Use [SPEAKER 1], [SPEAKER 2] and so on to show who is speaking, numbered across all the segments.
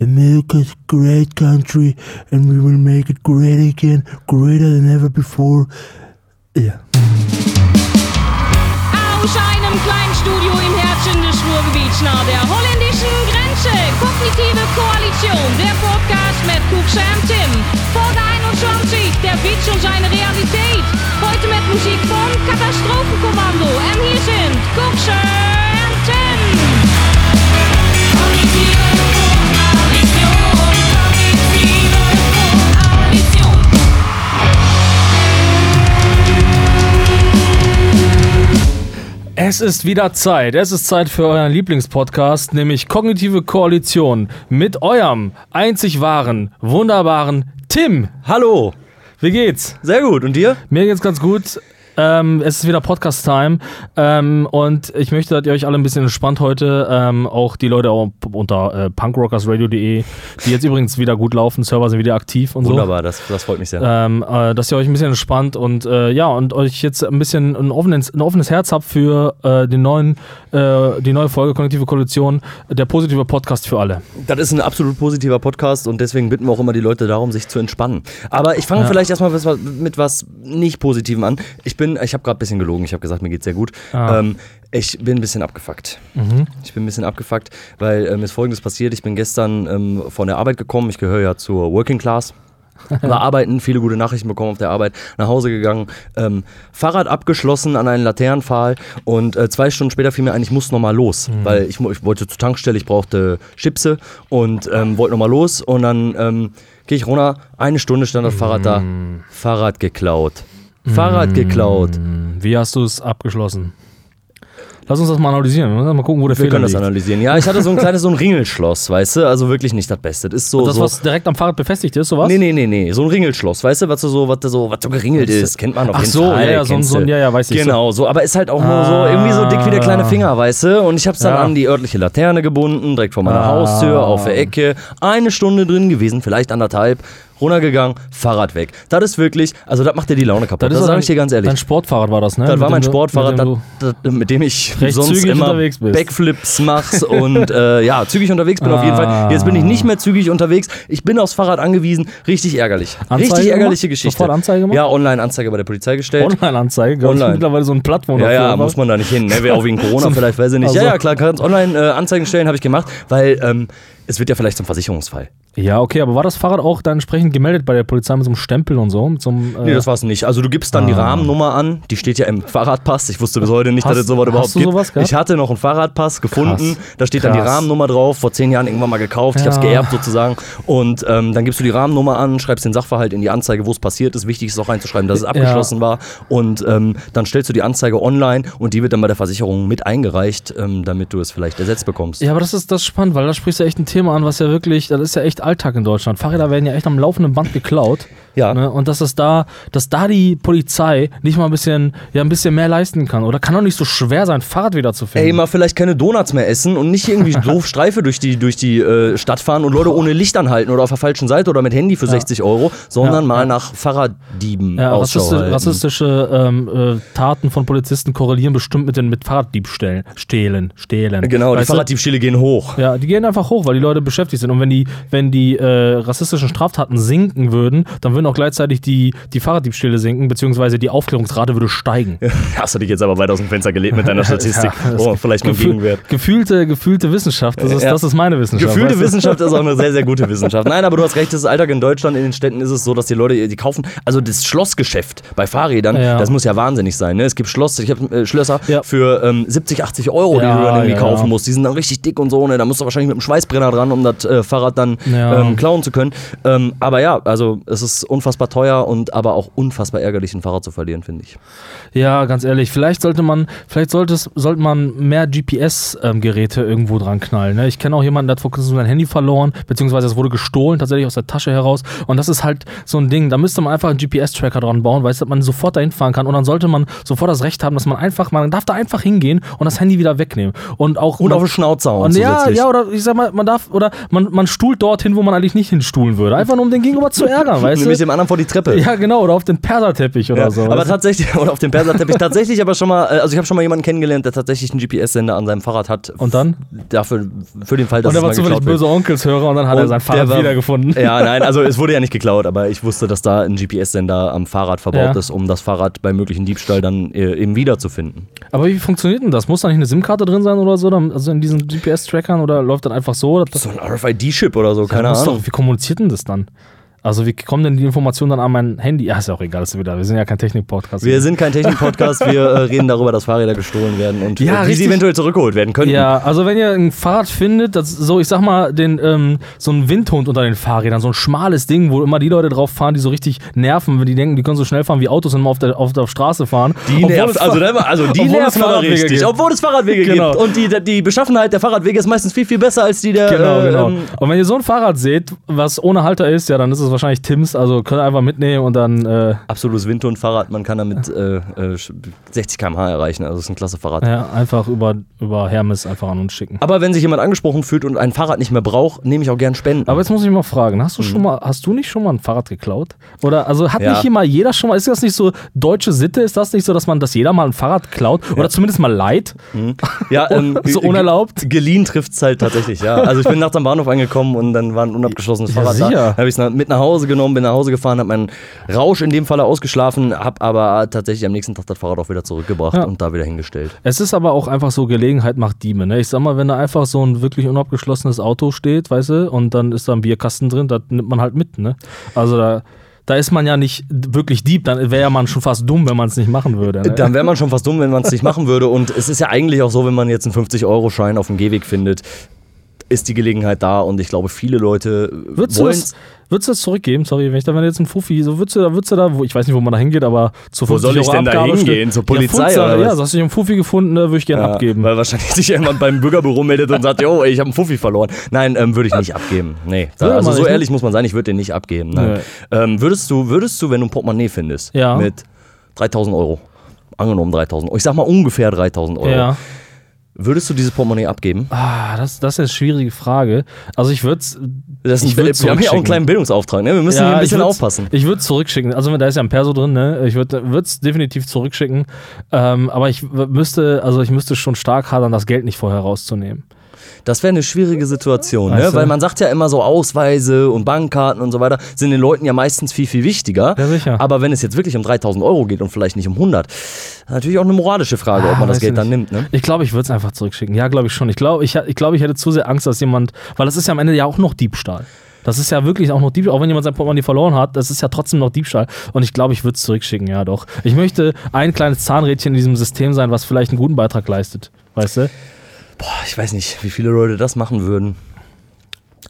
[SPEAKER 1] America's a great country and we will make it great again, greater than ever before. Ja.
[SPEAKER 2] Aus einem kleinen Studio im Herzen des Ruhrgebiets nahe der holländischen Grenze. Kognitive Koalition, der Podcast mit Kuxe und Tim. Folge 21, der Witz und seine Realität. Heute mit Musik von Katastrophenkommando. Und hier sind Kuxe und
[SPEAKER 3] Es ist wieder Zeit. Es ist Zeit für euren Lieblingspodcast, nämlich Kognitive Koalition mit eurem einzig wahren, wunderbaren Tim.
[SPEAKER 4] Hallo.
[SPEAKER 3] Wie geht's?
[SPEAKER 4] Sehr gut. Und dir?
[SPEAKER 3] Mir geht's ganz gut. Ähm, es ist wieder Podcast-Time ähm, und ich möchte, dass ihr euch alle ein bisschen entspannt heute, ähm, auch die Leute auch unter äh, punkrockersradio.de, die jetzt übrigens wieder gut laufen, Server sind wieder aktiv und
[SPEAKER 4] Wunderbar, das, das freut mich
[SPEAKER 3] so.
[SPEAKER 4] sehr.
[SPEAKER 3] Ähm, äh, dass ihr euch ein bisschen entspannt und äh, ja, und euch jetzt ein bisschen ein offenes, ein offenes Herz habt für äh, den neuen, äh, die neue Folge Kognitive Koalition, der positive Podcast für alle.
[SPEAKER 4] Das ist ein absolut positiver Podcast und deswegen bitten wir auch immer die Leute darum, sich zu entspannen. Aber ich fange
[SPEAKER 3] Ja.
[SPEAKER 4] vielleicht erstmal mit was nicht Positivem an. Ich bin, ich habe gerade ein bisschen gelogen, ich habe gesagt, mir geht's sehr gut.
[SPEAKER 3] Ah.
[SPEAKER 4] Ähm, ich bin ein bisschen abgefuckt. Ich bin ein bisschen abgefuckt, weil ähm, ist folgendes passiert. Ich bin gestern ähm, von der Arbeit gekommen. Ich gehöre ja zur Working Class. War arbeiten, viele gute Nachrichten bekommen auf der Arbeit, nach Hause gegangen, ähm, Fahrrad abgeschlossen an einen Laternenpfahl und äh, zwei Stunden später fiel mir ein, ich muss nochmal los, weil ich, ich wollte zur Tankstelle, ich brauchte Chipse und ähm, wollte nochmal los und dann ähm, gehe ich runter, eine Stunde stand das Fahrrad da, Fahrrad geklaut. Fahrrad geklaut.
[SPEAKER 3] Hm, Wie hast du es abgeschlossen? Lass uns das mal analysieren. Mal gucken, wo der
[SPEAKER 4] Wir
[SPEAKER 3] Fehler
[SPEAKER 4] können das
[SPEAKER 3] liegt.
[SPEAKER 4] analysieren. Ja, ich hatte so ein kleines so ein Ringelschloss, weißt du? Also wirklich nicht das Beste. Das ist so.
[SPEAKER 3] Das,
[SPEAKER 4] so
[SPEAKER 3] was direkt am Fahrrad befestigt ist, sowas?
[SPEAKER 4] Nee, nee, nee, nee. So ein Ringelschloss, weißt du, was so, was da so, was so geringelt ist, kennt man auf
[SPEAKER 3] Ach
[SPEAKER 4] jeden
[SPEAKER 3] so,
[SPEAKER 4] Fall.
[SPEAKER 3] ja, ja, so ein- so ein- ja, ja, weiß ich,
[SPEAKER 4] Genau, so, aber ist halt auch nur so irgendwie so dick wie der kleine Finger, weißt du? Und ich hab's dann
[SPEAKER 3] Ja.
[SPEAKER 4] an die örtliche Laterne gebunden, direkt vor meiner
[SPEAKER 3] Ah.
[SPEAKER 4] Haustür, auf der Ecke. Eine Stunde drin gewesen, vielleicht anderthalb. Runtergegangen, Fahrrad weg. Das ist wirklich, also das macht dir die Laune kaputt. Das,
[SPEAKER 3] ist
[SPEAKER 4] sage ich dir ganz ehrlich.
[SPEAKER 3] Dein Sportfahrrad war das, ne?
[SPEAKER 4] Das
[SPEAKER 3] Mit
[SPEAKER 4] war mein Sportfahrrad,
[SPEAKER 3] mit dem
[SPEAKER 4] das, das, mit dem ich sonst
[SPEAKER 3] zügig
[SPEAKER 4] immer. Backflips machst und äh, ja, zügig unterwegs bin auf jeden
[SPEAKER 3] Ah.
[SPEAKER 4] Fall. Jetzt bin ich nicht mehr zügig unterwegs. Ich bin aufs Fahrrad angewiesen. Richtig ärgerlich.
[SPEAKER 3] Anzeige
[SPEAKER 4] Richtig ärgerliche
[SPEAKER 3] gemacht?
[SPEAKER 4] Geschichte.
[SPEAKER 3] Sofort Anzeige gemacht?
[SPEAKER 4] Ja, Online-Anzeige bei der Polizei gestellt.
[SPEAKER 3] Online-Anzeige,
[SPEAKER 4] Online.
[SPEAKER 3] mittlerweile so ein Plattform
[SPEAKER 4] ja, ja, muss man da nicht hin. Ne? Wäre auch wegen Corona
[SPEAKER 3] So
[SPEAKER 4] vielleicht, weiß ich nicht.
[SPEAKER 3] Also-
[SPEAKER 4] Ja, ja, klar, kannst online äh, stellen, habe ich gemacht, weil ähm, es wird ja vielleicht zum Versicherungsfall.
[SPEAKER 3] Ja, okay, aber war das Fahrrad auch dann entsprechend gemeldet bei der Polizei mit so einem Stempel und so? Mit so einem, äh,
[SPEAKER 4] Nee, das war's nicht. Also du gibst dann die
[SPEAKER 3] Ah.
[SPEAKER 4] Rahmennummer an, die steht ja im Fahrradpass. Ich wusste bis heute nicht,
[SPEAKER 3] Hast-
[SPEAKER 4] dass es sowas
[SPEAKER 3] hast
[SPEAKER 4] überhaupt
[SPEAKER 3] du
[SPEAKER 4] gibt.
[SPEAKER 3] sowas
[SPEAKER 4] ich hatte noch einen Fahrradpass gefunden,
[SPEAKER 3] Krass.
[SPEAKER 4] da steht dann die
[SPEAKER 3] Krass.
[SPEAKER 4] Rahmennummer drauf, vor zehn Jahren irgendwann mal gekauft, ich
[SPEAKER 3] Ja.
[SPEAKER 4] habe es geerbt sozusagen. Und ähm, dann gibst du die Rahmennummer an, schreibst den Sachverhalt in die Anzeige, wo es passiert ist. Wichtig ist auch reinzuschreiben, dass es abgeschlossen war. Und ähm, dann stellst du die Anzeige online und die wird dann bei der Versicherung mit eingereicht, ähm, damit du es vielleicht ersetzt bekommst.
[SPEAKER 3] Ja, aber das ist das ist spannend, weil da sprichst du echt ein Thema an, was ja wirklich, das ist ja echt Alltag in Deutschland. Fahrräder werden ja echt am laufenden Band geklaut.
[SPEAKER 4] Ja.
[SPEAKER 3] Ne? Und dass es da, dass da die Polizei nicht mal ein bisschen, ja, ein bisschen mehr leisten kann. Oder kann doch nicht so schwer sein, Fahrrad wieder zu finden.
[SPEAKER 4] Ey, mal vielleicht keine Donuts mehr essen und nicht irgendwie doof Streife durch die, durch die äh, Stadt fahren und Leute ohne Licht anhalten oder auf der falschen Seite oder mit Handy für 60 Euro, sondern
[SPEAKER 3] Ja,
[SPEAKER 4] mal
[SPEAKER 3] ja.
[SPEAKER 4] nach Fahrraddieben
[SPEAKER 3] ja,
[SPEAKER 4] Ausschau
[SPEAKER 3] rassisti
[SPEAKER 4] halten.
[SPEAKER 3] rassistische ähm, äh, Taten von Polizisten korrelieren bestimmt mit den mit Fahrraddiebstählen. Stehlen, stehlen.
[SPEAKER 4] Genau, die
[SPEAKER 3] Weißt du?
[SPEAKER 4] Fahrraddiebstähle gehen hoch.
[SPEAKER 3] Ja, die gehen einfach hoch, weil die Leute beschäftigt sind. Und wenn die, wenn die äh, rassistischen Straftaten sinken würden, dann würden auch gleichzeitig die, die Fahrraddiebstähle sinken, beziehungsweise die Aufklärungsrate würde steigen.
[SPEAKER 4] Hast du dich jetzt aber weit aus dem Fenster gelegt mit deiner Statistik?
[SPEAKER 3] Ja,
[SPEAKER 4] oh, vielleicht mal ein
[SPEAKER 3] Gefühl-
[SPEAKER 4] Gegenwert.
[SPEAKER 3] Gefühlte, gefühlte Wissenschaft, das ist,
[SPEAKER 4] Ja.
[SPEAKER 3] das ist meine Wissenschaft.
[SPEAKER 4] Gefühlte
[SPEAKER 3] weißt du?
[SPEAKER 4] Wissenschaft ist auch eine sehr, sehr gute Wissenschaft. Nein, aber du hast recht, das Alltag in Deutschland, in den Städten ist es so, dass die Leute, die kaufen, also das Schlossgeschäft bei Fahrrädern,
[SPEAKER 3] Ja.
[SPEAKER 4] das muss ja wahnsinnig sein. Ne? Es gibt Schloss, ich habe äh, Schlösser für ähm, 70, 80 Euro, die du dann irgendwie kaufen musst. Die sind dann richtig dick und so, ne? da musst du wahrscheinlich mit einem Schweißbrenner dran, um das äh, Fahrrad dann
[SPEAKER 3] Ja.
[SPEAKER 4] ähm, klauen zu können. Ähm, aber ja, also es ist unfassbar teuer und aber auch unfassbar ärgerlich, ein Fahrrad zu verlieren, finde ich.
[SPEAKER 3] Ja, ganz ehrlich, vielleicht sollte man, vielleicht sollte, es, sollte man mehr GPS-Geräte irgendwo dran knallen. Ne? Ich kenne auch jemanden, der hat vor kurzem sein Handy verloren, beziehungsweise es wurde gestohlen, tatsächlich aus der Tasche heraus. Und das ist halt so ein Ding, da müsste man einfach einen GPS-Tracker dran bauen, dass man sofort dahin fahren kann. Und dann sollte man sofort das Recht haben, dass man einfach, man darf da einfach hingehen und das Handy wieder wegnehmen. Und auch
[SPEAKER 4] Und
[SPEAKER 3] man,
[SPEAKER 4] auf den
[SPEAKER 3] und ja, ja, oder ich sag mal, man darf, oder man, man stuhlt dorthin, wo man eigentlich nicht hinstuhlen würde. Einfach nur um den Gegenüber zu ärgern, weißt du?
[SPEAKER 4] Nämlich ich dem anderen vor die Treppe.
[SPEAKER 3] Ja, genau, oder auf den Perserteppich oder
[SPEAKER 4] Ja,
[SPEAKER 3] so.
[SPEAKER 4] aber tatsächlich, oder auf dem Perserteppich, tatsächlich aber schon mal, äh, also ich habe schon mal jemanden kennengelernt, der tatsächlich einen GPS-Sender an seinem Fahrrad hat.
[SPEAKER 3] Und dann?
[SPEAKER 4] Dafür, für den Fall, dass
[SPEAKER 3] und er war zufällig böse Onkelshörer und dann hat er
[SPEAKER 4] Und
[SPEAKER 3] sein
[SPEAKER 4] der
[SPEAKER 3] Fahrrad
[SPEAKER 4] war-
[SPEAKER 3] wiedergefunden.
[SPEAKER 4] Ja, nein, also es wurde ja nicht geklaut, aber ich wusste, dass da ein GPS-Sender am Fahrrad verbaut
[SPEAKER 3] Ja.
[SPEAKER 4] ist, um das Fahrrad bei möglichen Diebstahl dann äh, eben wiederzufinden.
[SPEAKER 3] Aber wie funktioniert denn das? Muss da nicht eine SIM-Karte drin sein oder so? Also in diesen GPS-Trackern oder läuft das einfach so? Das,
[SPEAKER 4] So ein RFID-Chip oder so, keine
[SPEAKER 3] muss
[SPEAKER 4] Ahnung.
[SPEAKER 3] Doch, wie kommuniziert denn das dann? Also wie kommen denn die Informationen dann an mein Handy? Ja, ist ja auch egal, ist wieder. Wir sind ja kein Technik-Podcast.
[SPEAKER 4] Wir sind kein Technik-Podcast, wir äh, reden darüber, dass Fahrräder gestohlen werden und
[SPEAKER 3] Ja,
[SPEAKER 4] äh, wie sie
[SPEAKER 3] richtig.
[SPEAKER 4] eventuell zurückgeholt werden könnten.
[SPEAKER 3] Ja, also wenn ihr ein Fahrrad findet, das so, ich sag mal, den, ähm, so ein Windhund unter den Fahrrädern, so ein schmales Ding, wo immer die Leute drauf fahren, die so richtig nerven, wenn die denken, die können so schnell fahren wie Autos und immer auf der, auf der Straße fahren.
[SPEAKER 4] Die
[SPEAKER 3] es
[SPEAKER 4] also, da- also die nerven aber richtig,
[SPEAKER 3] gibt.
[SPEAKER 4] obwohl es Fahrradwege
[SPEAKER 3] Genau.
[SPEAKER 4] gibt. Und die, die Beschaffenheit der Fahrradwege ist meistens viel, viel besser als die der.
[SPEAKER 3] Genau,
[SPEAKER 4] äh,
[SPEAKER 3] genau.
[SPEAKER 4] ähm,
[SPEAKER 3] Und wenn ihr so ein Fahrrad seht, was ohne Halter ist, ja, dann ist es wahrscheinlich Tims, also könnt ihr einfach mitnehmen und dann, äh,
[SPEAKER 4] absolutes Windhund-Fahrrad, man kann damit äh, äh, 60 km/h erreichen, also ist ein klasse Fahrrad.
[SPEAKER 3] ja, einfach über, über Hermes einfach an uns schicken.
[SPEAKER 4] Aber wenn sich jemand angesprochen fühlt und ein Fahrrad nicht mehr braucht, nehme ich auch gern Spenden.
[SPEAKER 3] Aber jetzt muss ich mal fragen, hast du schon mal, hast du nicht schon mal ein Fahrrad geklaut? Oder also hat
[SPEAKER 4] Mhm. Ja.
[SPEAKER 3] nicht mal jeder schon mal, ist das nicht so deutsche Sitte? Ist das nicht so, dass man, dass jeder mal ein Fahrrad klaut? Oder zumindest mal leiht?
[SPEAKER 4] ja, ähm,
[SPEAKER 3] so unerlaubt?
[SPEAKER 4] Geliehen trifft es halt tatsächlich, ja. Also ich bin nachts am Bahnhof angekommen und dann war ein unabgeschlossenes
[SPEAKER 3] Ja,
[SPEAKER 4] Fahrrad da.
[SPEAKER 3] sicher.
[SPEAKER 4] Dann habe ich es mit nach Hause genommen, bin nach Hause gefahren, habe meinen Rausch in dem Falle ausgeschlafen, habe aber tatsächlich am nächsten Tag das Fahrrad auch wieder zurückgebracht
[SPEAKER 3] Ja.
[SPEAKER 4] und da wieder hingestellt.
[SPEAKER 3] Es ist aber auch einfach so, Gelegenheit macht Diebe. Ne? Ich sag mal, wenn da einfach so ein wirklich unabgeschlossenes Auto steht, weißt du, und dann ist da ein Bierkasten drin, das nimmt man halt mit. Ne? Also da, da ist man ja nicht wirklich Dieb, dann wäre ja man schon fast dumm, wenn man es nicht machen würde. Ne?
[SPEAKER 4] Dann wäre man schon fast dumm, wenn man es nicht machen würde. Und es ist ja eigentlich auch so, wenn man jetzt einen 50-Euro-Schein auf dem Gehweg findet, ist die Gelegenheit da und ich glaube, viele Leute wollen
[SPEAKER 3] das, würdest du das zurückgeben? Sorry, wenn ich da, wenn jetzt ein Fuffi, so würdest du da, würdest du da, wo, ich weiß nicht, wo man da hingeht, aber zu 50
[SPEAKER 4] Wo soll ich denn da hingehen? Zur Polizei
[SPEAKER 3] Ja,
[SPEAKER 4] oder
[SPEAKER 3] ja,
[SPEAKER 4] was?
[SPEAKER 3] so hast du dich einen Fuffi gefunden, da würde ich gerne
[SPEAKER 4] Ja,
[SPEAKER 3] abgeben.
[SPEAKER 4] Weil wahrscheinlich sich jemand beim Bürgerbüro meldet und sagt, ey, ich habe einen Fuffi verloren. Nein, ähm, würde ich nicht abgeben. Nee, da,
[SPEAKER 3] Ja,
[SPEAKER 4] also so
[SPEAKER 3] ich
[SPEAKER 4] ehrlich muss man sein, ich würde den nicht abgeben. Nein. Ähm, würdest, du, würdest du, wenn du ein Portemonnaie findest,
[SPEAKER 3] Ja.
[SPEAKER 4] mit 3000 Euro, angenommen 3000 Euro, ich sag mal ungefähr 3000 Euro,
[SPEAKER 3] ja.
[SPEAKER 4] Würdest du dieses Portemonnaie abgeben?
[SPEAKER 3] Ah, das, das ist eine schwierige Frage. Also ich würde es.
[SPEAKER 4] Wir haben hier auch einen kleinen Bildungsauftrag, ne? wir müssen hier ein bisschen aufpassen.
[SPEAKER 3] Ich würde zurückschicken. Also da ist ja ein Perso drin, ne? Ich würde es definitiv zurückschicken. Ähm, aber ich müsste, also ich müsste schon stark hadern, das Geld nicht vorher rauszunehmen.
[SPEAKER 4] Das wäre eine schwierige Situation,
[SPEAKER 3] Weißt
[SPEAKER 4] ne?
[SPEAKER 3] du?
[SPEAKER 4] weil man sagt ja immer so Ausweise und Bankkarten und so weiter sind den Leuten ja meistens viel, viel wichtiger.
[SPEAKER 3] Ja, sicher.
[SPEAKER 4] Aber wenn es jetzt wirklich um 3000 Euro geht und vielleicht nicht um 100, natürlich auch eine moralische Frage, ob
[SPEAKER 3] Ah,
[SPEAKER 4] man das Geld dann nimmt. Ne?
[SPEAKER 3] Ich glaube, ich würde es einfach zurückschicken. Ja, glaube ich schon. Ich glaube, ich, ich, glaub, ich hätte zu sehr Angst, dass jemand, weil das ist ja am Ende ja auch noch Diebstahl. Das ist ja wirklich auch noch Diebstahl. Auch wenn jemand sein Portemonnaie verloren hat, das ist ja trotzdem noch Diebstahl. Und ich glaube, ich würde es zurückschicken, ja doch. Ich möchte ein kleines Zahnrädchen in diesem System sein, was vielleicht einen guten Beitrag leistet. Weißt du?
[SPEAKER 4] Boah, ich weiß nicht, wie viele Leute das machen würden.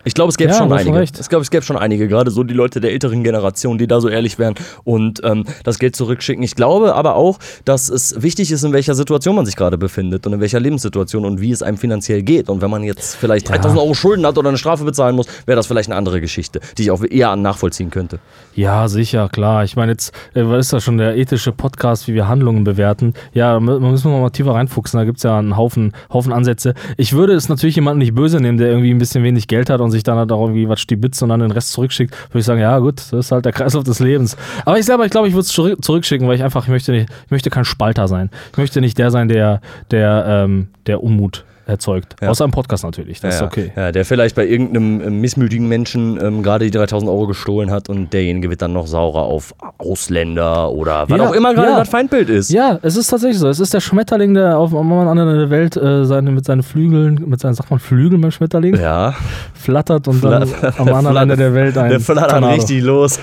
[SPEAKER 4] Ich glaube, es gäbe
[SPEAKER 3] Ja,
[SPEAKER 4] schon einige.
[SPEAKER 3] recht.
[SPEAKER 4] Ich glaube, es gäbe schon einige, gerade so die Leute der älteren Generation, die da so ehrlich wären und ähm, das Geld zurückschicken. Ich glaube aber auch, dass es wichtig ist, in welcher Situation man sich gerade befindet und in welcher Lebenssituation und wie es einem finanziell geht. Und wenn man jetzt vielleicht 3000 Euro Schulden hat oder eine Strafe bezahlen muss, wäre das vielleicht eine andere Geschichte, die ich auch eher nachvollziehen könnte.
[SPEAKER 3] Ja, sicher, klar. Ich meine, jetzt, äh, was ist das schon, der ethische Podcast, wie wir Handlungen bewerten? Ja, da mü- müssen wir mal tiefer reinfuchsen. Da gibt es ja einen Haufen, Haufen Ansätze. Ich würde es natürlich jemandem nicht böse nehmen, der irgendwie ein bisschen wenig Geld hat und sich dann halt auch irgendwie was stibitzt und dann den Rest zurückschickt. Würde ich sagen, ja, gut, das ist halt der Kreislauf des Lebens. Aber ich selber, ich glaube, ich würde es zurück, zurückschicken, weil ich einfach, ich möchte, nicht, ich möchte kein Spalter sein. Ich möchte nicht der sein, der, der, ähm, der Unmut erzeugt.
[SPEAKER 4] Ja.
[SPEAKER 3] Außer im Podcast natürlich. Das
[SPEAKER 4] ja,
[SPEAKER 3] ist okay.
[SPEAKER 4] Ja, der vielleicht bei irgendeinem äh, missmütigen Menschen ähm, gerade die 3000 Euro gestohlen hat und derjenige wird dann noch saurer auf Ausländer oder was auch immer gerade das Feindbild ist.
[SPEAKER 3] Ja, es ist tatsächlich so. Es ist der Schmetterling, der auf am anderen Ende der Welt äh, seine, mit seinen Flügeln, mit seinen, sagt man Flügeln beim Schmetterling,
[SPEAKER 4] Ja,
[SPEAKER 3] flattert und dann
[SPEAKER 4] Flattert-
[SPEAKER 3] am anderen Ende der Welt ein
[SPEAKER 4] der flattert
[SPEAKER 3] Tornado.
[SPEAKER 4] richtig los.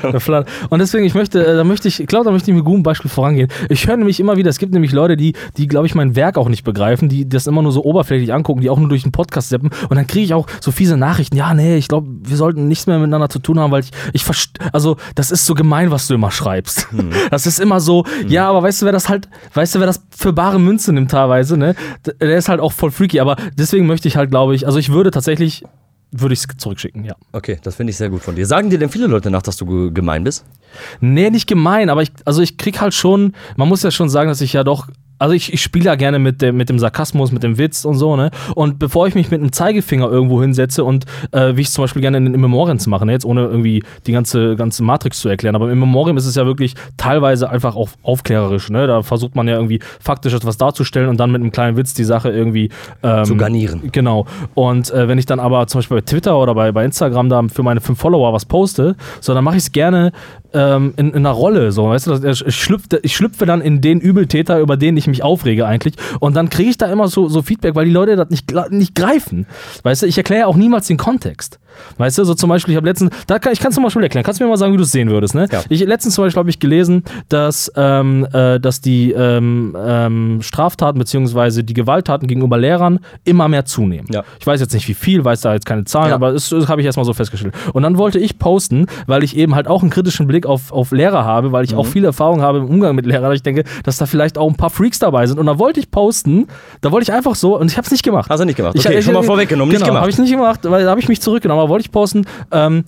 [SPEAKER 3] Und deswegen, ich möchte, äh, da möchte ich, ich glaube, da möchte ich mit gutem Beispiel vorangehen. Ich höre nämlich immer wieder, es gibt nämlich Leute, die, die glaube ich, mein Werk auch nicht begreifen, die das immer nur so oberflächlich angucken, die auch nur durch den Podcast seppen. Und dann kriege ich auch so fiese Nachrichten. Ja, nee, ich glaube, wir sollten nichts mehr miteinander zu tun haben, weil ich, ich also das ist so gemein, was du immer schreibst. Das ist immer so, ja, aber weißt du, wer das halt, weißt du, wer das für bare Münze nimmt teilweise, ne? Der ist halt auch voll freaky. Aber deswegen möchte ich halt, glaube ich, also ich würde tatsächlich, würde ich es zurückschicken, ja.
[SPEAKER 4] Okay, das finde ich sehr gut von dir. Sagen dir denn viele Leute nach, dass du ge- gemein bist?
[SPEAKER 3] Nee, nicht gemein, aber ich, also ich krieg halt schon, man muss ja schon sagen, dass ich ja doch also ich, ich spiele ja gerne mit dem, mit dem Sarkasmus, mit dem Witz und so, ne? Und bevor ich mich mit einem Zeigefinger irgendwo hinsetze und äh, wie ich es zum Beispiel gerne in, in Memoriams mache, ne? jetzt ohne irgendwie die ganze, ganze Matrix zu erklären, aber im Memoriam ist es ja wirklich teilweise einfach auch aufklärerisch, ne? Da versucht man ja irgendwie faktisch etwas darzustellen und dann mit einem kleinen Witz die Sache irgendwie ähm,
[SPEAKER 4] Zu garnieren.
[SPEAKER 3] Genau. Und äh, wenn ich dann aber zum Beispiel bei Twitter oder bei, bei Instagram da für meine fünf Follower was poste, so dann mache ich es gerne ähm, in, in einer Rolle, so, weißt du, ich schlüpfe, ich schlüpfe dann in den Übeltäter, über den ich mich aufrege eigentlich. Und dann kriege ich da immer so, so Feedback, weil die Leute das nicht, nicht greifen. Weißt du, ich erkläre auch niemals den Kontext. Weißt du, so zum Beispiel, ich habe letztens, da kann, ich kann es zum Beispiel erklären, kannst du mir mal sagen, wie du es sehen würdest, ne?
[SPEAKER 4] Ja.
[SPEAKER 3] Ich letztens zum Beispiel habe ich gelesen, dass, ähm, äh, dass die ähm, ähm, Straftaten bzw. die Gewalttaten gegenüber Lehrern immer mehr zunehmen.
[SPEAKER 4] Ja.
[SPEAKER 3] Ich weiß jetzt nicht wie viel, weiß da jetzt keine Zahlen,
[SPEAKER 4] Ja.
[SPEAKER 3] aber das, das habe ich erstmal so festgestellt. Und dann wollte ich posten, weil ich eben halt auch einen kritischen Blick auf, auf Lehrer habe, weil ich auch viel Erfahrung habe im Umgang mit Lehrern. Ich denke, dass da vielleicht auch ein paar Freaks dabei sind. Und da wollte ich posten, da wollte ich einfach so, und ich habe es nicht gemacht.
[SPEAKER 4] Hast du nicht gemacht?
[SPEAKER 3] Ich,
[SPEAKER 4] Okay, schon mal vorweggenommen, nicht
[SPEAKER 3] genau,
[SPEAKER 4] gemacht.
[SPEAKER 3] habe ich nicht gemacht, weil da habe ich mich zurückgenommen. Aber wollte ich posten, ähm,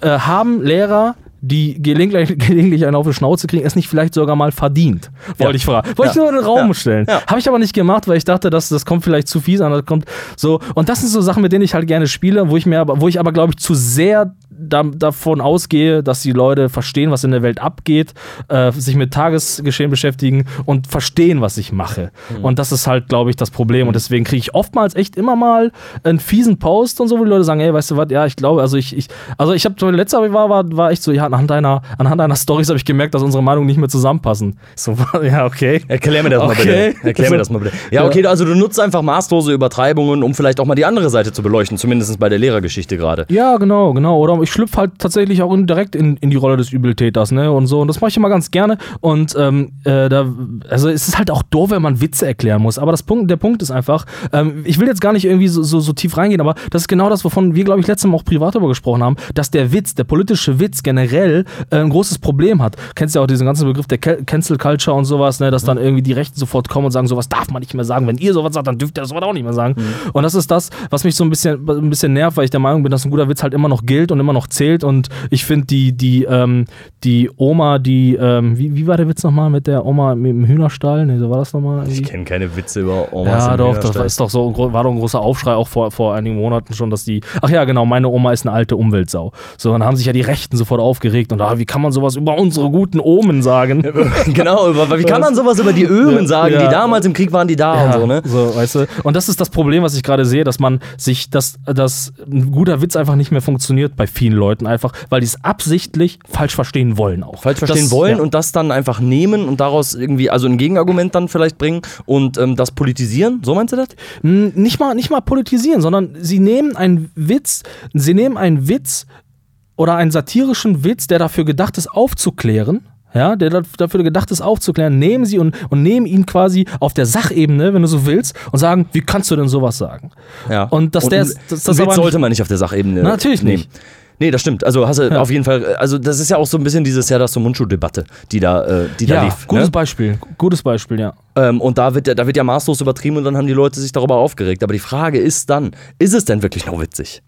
[SPEAKER 3] äh, haben Lehrer die gelegentlich, gelegentlich einen auf die Schnauze kriegen, es nicht vielleicht sogar mal verdient? Wollte
[SPEAKER 4] Ja.
[SPEAKER 3] ich fragen. Wollte ich
[SPEAKER 4] Ja.
[SPEAKER 3] nur in den Raum
[SPEAKER 4] Ja.
[SPEAKER 3] stellen. Habe ich aber nicht gemacht, weil ich dachte, dass das kommt vielleicht zu fies an. Das kommt so. Und das sind so Sachen, mit denen ich halt gerne spiele, wo ich mir aber, wo ich aber, glaube ich, zu sehr da, davon ausgehe, dass die Leute verstehen, was in der Welt abgeht, äh, sich mit Tagesgeschehen beschäftigen und verstehen, was ich mache.
[SPEAKER 4] Mhm.
[SPEAKER 3] Und das ist halt, glaube ich, das Problem. Und deswegen kriege ich oftmals echt immer mal einen fiesen Post und so, wo die Leute sagen, ey, weißt du was, ja, ich glaube, also ich, ich also ich habe, letzter war, war, war echt so, ja, anhand deiner, anhand deiner Stories habe ich gemerkt, dass unsere Meinungen nicht mehr zusammenpassen. So, ja, okay.
[SPEAKER 4] Erklär mir das mal
[SPEAKER 3] Okay.
[SPEAKER 4] bitte. Erklär mir das mal bitte. Ja, okay, also du nutzt einfach maßlose Übertreibungen, um vielleicht auch mal die andere Seite zu beleuchten, zumindest bei der Lehrergeschichte gerade.
[SPEAKER 3] Ja, genau, genau. Oder ich schlüpfe halt tatsächlich auch in, direkt in, in die Rolle des Übeltäters, ne? Und so. Und das mache ich immer ganz gerne. Und ähm, äh, da, also es ist halt auch doof, wenn man Witze erklären muss. Aber das Punkt, der Punkt ist einfach, ähm, ich will jetzt gar nicht irgendwie so, so, so tief reingehen, aber das ist genau das, wovon wir, glaube ich, letztes Mal auch privat darüber gesprochen haben, dass der Witz, der politische Witz generell äh, ein großes Problem hat. Kennst ja auch diesen ganzen Begriff der Ca- Cancel Culture und sowas, ne? Dass dann irgendwie die Rechten sofort kommen und sagen, sowas darf man nicht mehr sagen. Wenn ihr sowas sagt, dann dürft ihr sowas auch nicht mehr sagen. Und das ist das, was mich so ein bisschen, ein bisschen nervt, weil ich der Meinung bin, dass ein guter Witz halt immer noch gilt und immer noch zählt. Und ich finde die, die, ähm, die Oma, die, ähm, wie, wie war der Witz nochmal mit der Oma mit dem Hühnerstall? Ne, so war das nochmal?
[SPEAKER 4] Ich kenne keine Witze über Omas
[SPEAKER 3] Ja,
[SPEAKER 4] im
[SPEAKER 3] doch, das war- ist doch so, war doch ein großer Aufschrei auch vor, vor einigen Monaten schon, dass die, ach ja, genau, meine Oma ist eine alte Umweltsau. So, dann haben sich ja die Rechten sofort aufgeregt und ah, wie kann man sowas über unsere guten Omen sagen?
[SPEAKER 4] genau, über, wie kann man sowas über die Ömen
[SPEAKER 3] Ja,
[SPEAKER 4] sagen,
[SPEAKER 3] ja.
[SPEAKER 4] die damals im Krieg waren, die da und so, ne?
[SPEAKER 3] so, weißt du? Und das ist das Problem, was ich gerade sehe, dass man sich, dass, dass ein guter Witz einfach nicht mehr funktioniert bei vielen Leuten, einfach, weil die es absichtlich falsch verstehen wollen auch.
[SPEAKER 4] Falsch verstehen
[SPEAKER 3] das,
[SPEAKER 4] wollen
[SPEAKER 3] ja.
[SPEAKER 4] und das dann einfach nehmen und daraus irgendwie, also ein Gegenargument dann vielleicht bringen und ähm, das politisieren, so meinst du das?
[SPEAKER 3] N- nicht mal, nicht mal politisieren, sondern sie nehmen einen Witz, sie nehmen einen Witz oder einen satirischen Witz, der dafür gedacht ist, aufzuklären. Ja, der da- dafür gedacht ist, aufzuklären, nehmen sie und, und nehmen ihn quasi auf der Sachebene, wenn du so willst, und sagen, wie kannst du denn sowas sagen?
[SPEAKER 4] Ja.
[SPEAKER 3] Und dass der-
[SPEAKER 4] ein-
[SPEAKER 3] das- das
[SPEAKER 4] Witz sollte man nicht auf der Sachebene
[SPEAKER 3] Na, natürlich
[SPEAKER 4] nehmen.
[SPEAKER 3] nicht.
[SPEAKER 4] Nee, das stimmt. Also hast du
[SPEAKER 3] Ja.
[SPEAKER 4] auf jeden Fall, also das ist ja auch so ein bisschen dieses Jahr das so Mundschuh-Debatte, die da, äh, die da
[SPEAKER 3] Ja,
[SPEAKER 4] lief.
[SPEAKER 3] gutes
[SPEAKER 4] ne?
[SPEAKER 3] Beispiel, gutes Beispiel, ja.
[SPEAKER 4] ähm, und da wird, ja- da wird ja maßlos übertrieben und dann haben die Leute sich darüber aufgeregt. Aber die Frage ist dann, ist es denn wirklich noch witzig?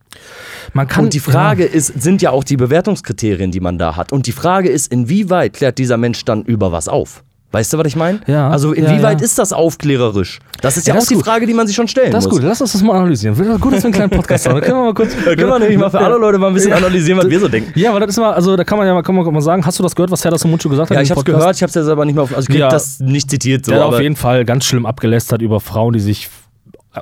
[SPEAKER 3] Man kann,
[SPEAKER 4] Und die Frage ist, sind ja auch die Bewertungskriterien, die man da hat. Und die Frage ist, inwieweit klärt dieser Mensch dann über was auf? Weißt du, was ich meine?
[SPEAKER 3] Ja,
[SPEAKER 4] Also
[SPEAKER 3] ja,
[SPEAKER 4] inwieweit
[SPEAKER 3] ja.
[SPEAKER 4] ist das aufklärerisch? Das ist ja,
[SPEAKER 3] Ja, das
[SPEAKER 4] auch
[SPEAKER 3] ist
[SPEAKER 4] die
[SPEAKER 3] gut.
[SPEAKER 4] Frage, die man sich schon stellen
[SPEAKER 3] Das ist
[SPEAKER 4] muss.
[SPEAKER 3] gut, lass uns das mal analysieren. Gut, dass wir einen kleinen Podcast haben. Da können wir mal kurz.
[SPEAKER 4] Da können wir nämlich mal für alle Leute mal ein bisschen analysieren, was wir so denken.
[SPEAKER 3] Ja, aber das ist mal, also da kann man ja mal, kann man mal sagen, hast du das gehört, was Herr das Mundschuh gesagt hat?
[SPEAKER 4] Ja, ich hab's
[SPEAKER 3] Podcast?
[SPEAKER 4] gehört, ich hab's ja selber nicht mehr auf, also ich krieg
[SPEAKER 3] Ja.
[SPEAKER 4] das nicht zitiert so,
[SPEAKER 3] Der hat auf
[SPEAKER 4] aber
[SPEAKER 3] jeden Fall ganz schlimm abgelästert über Frauen, die sich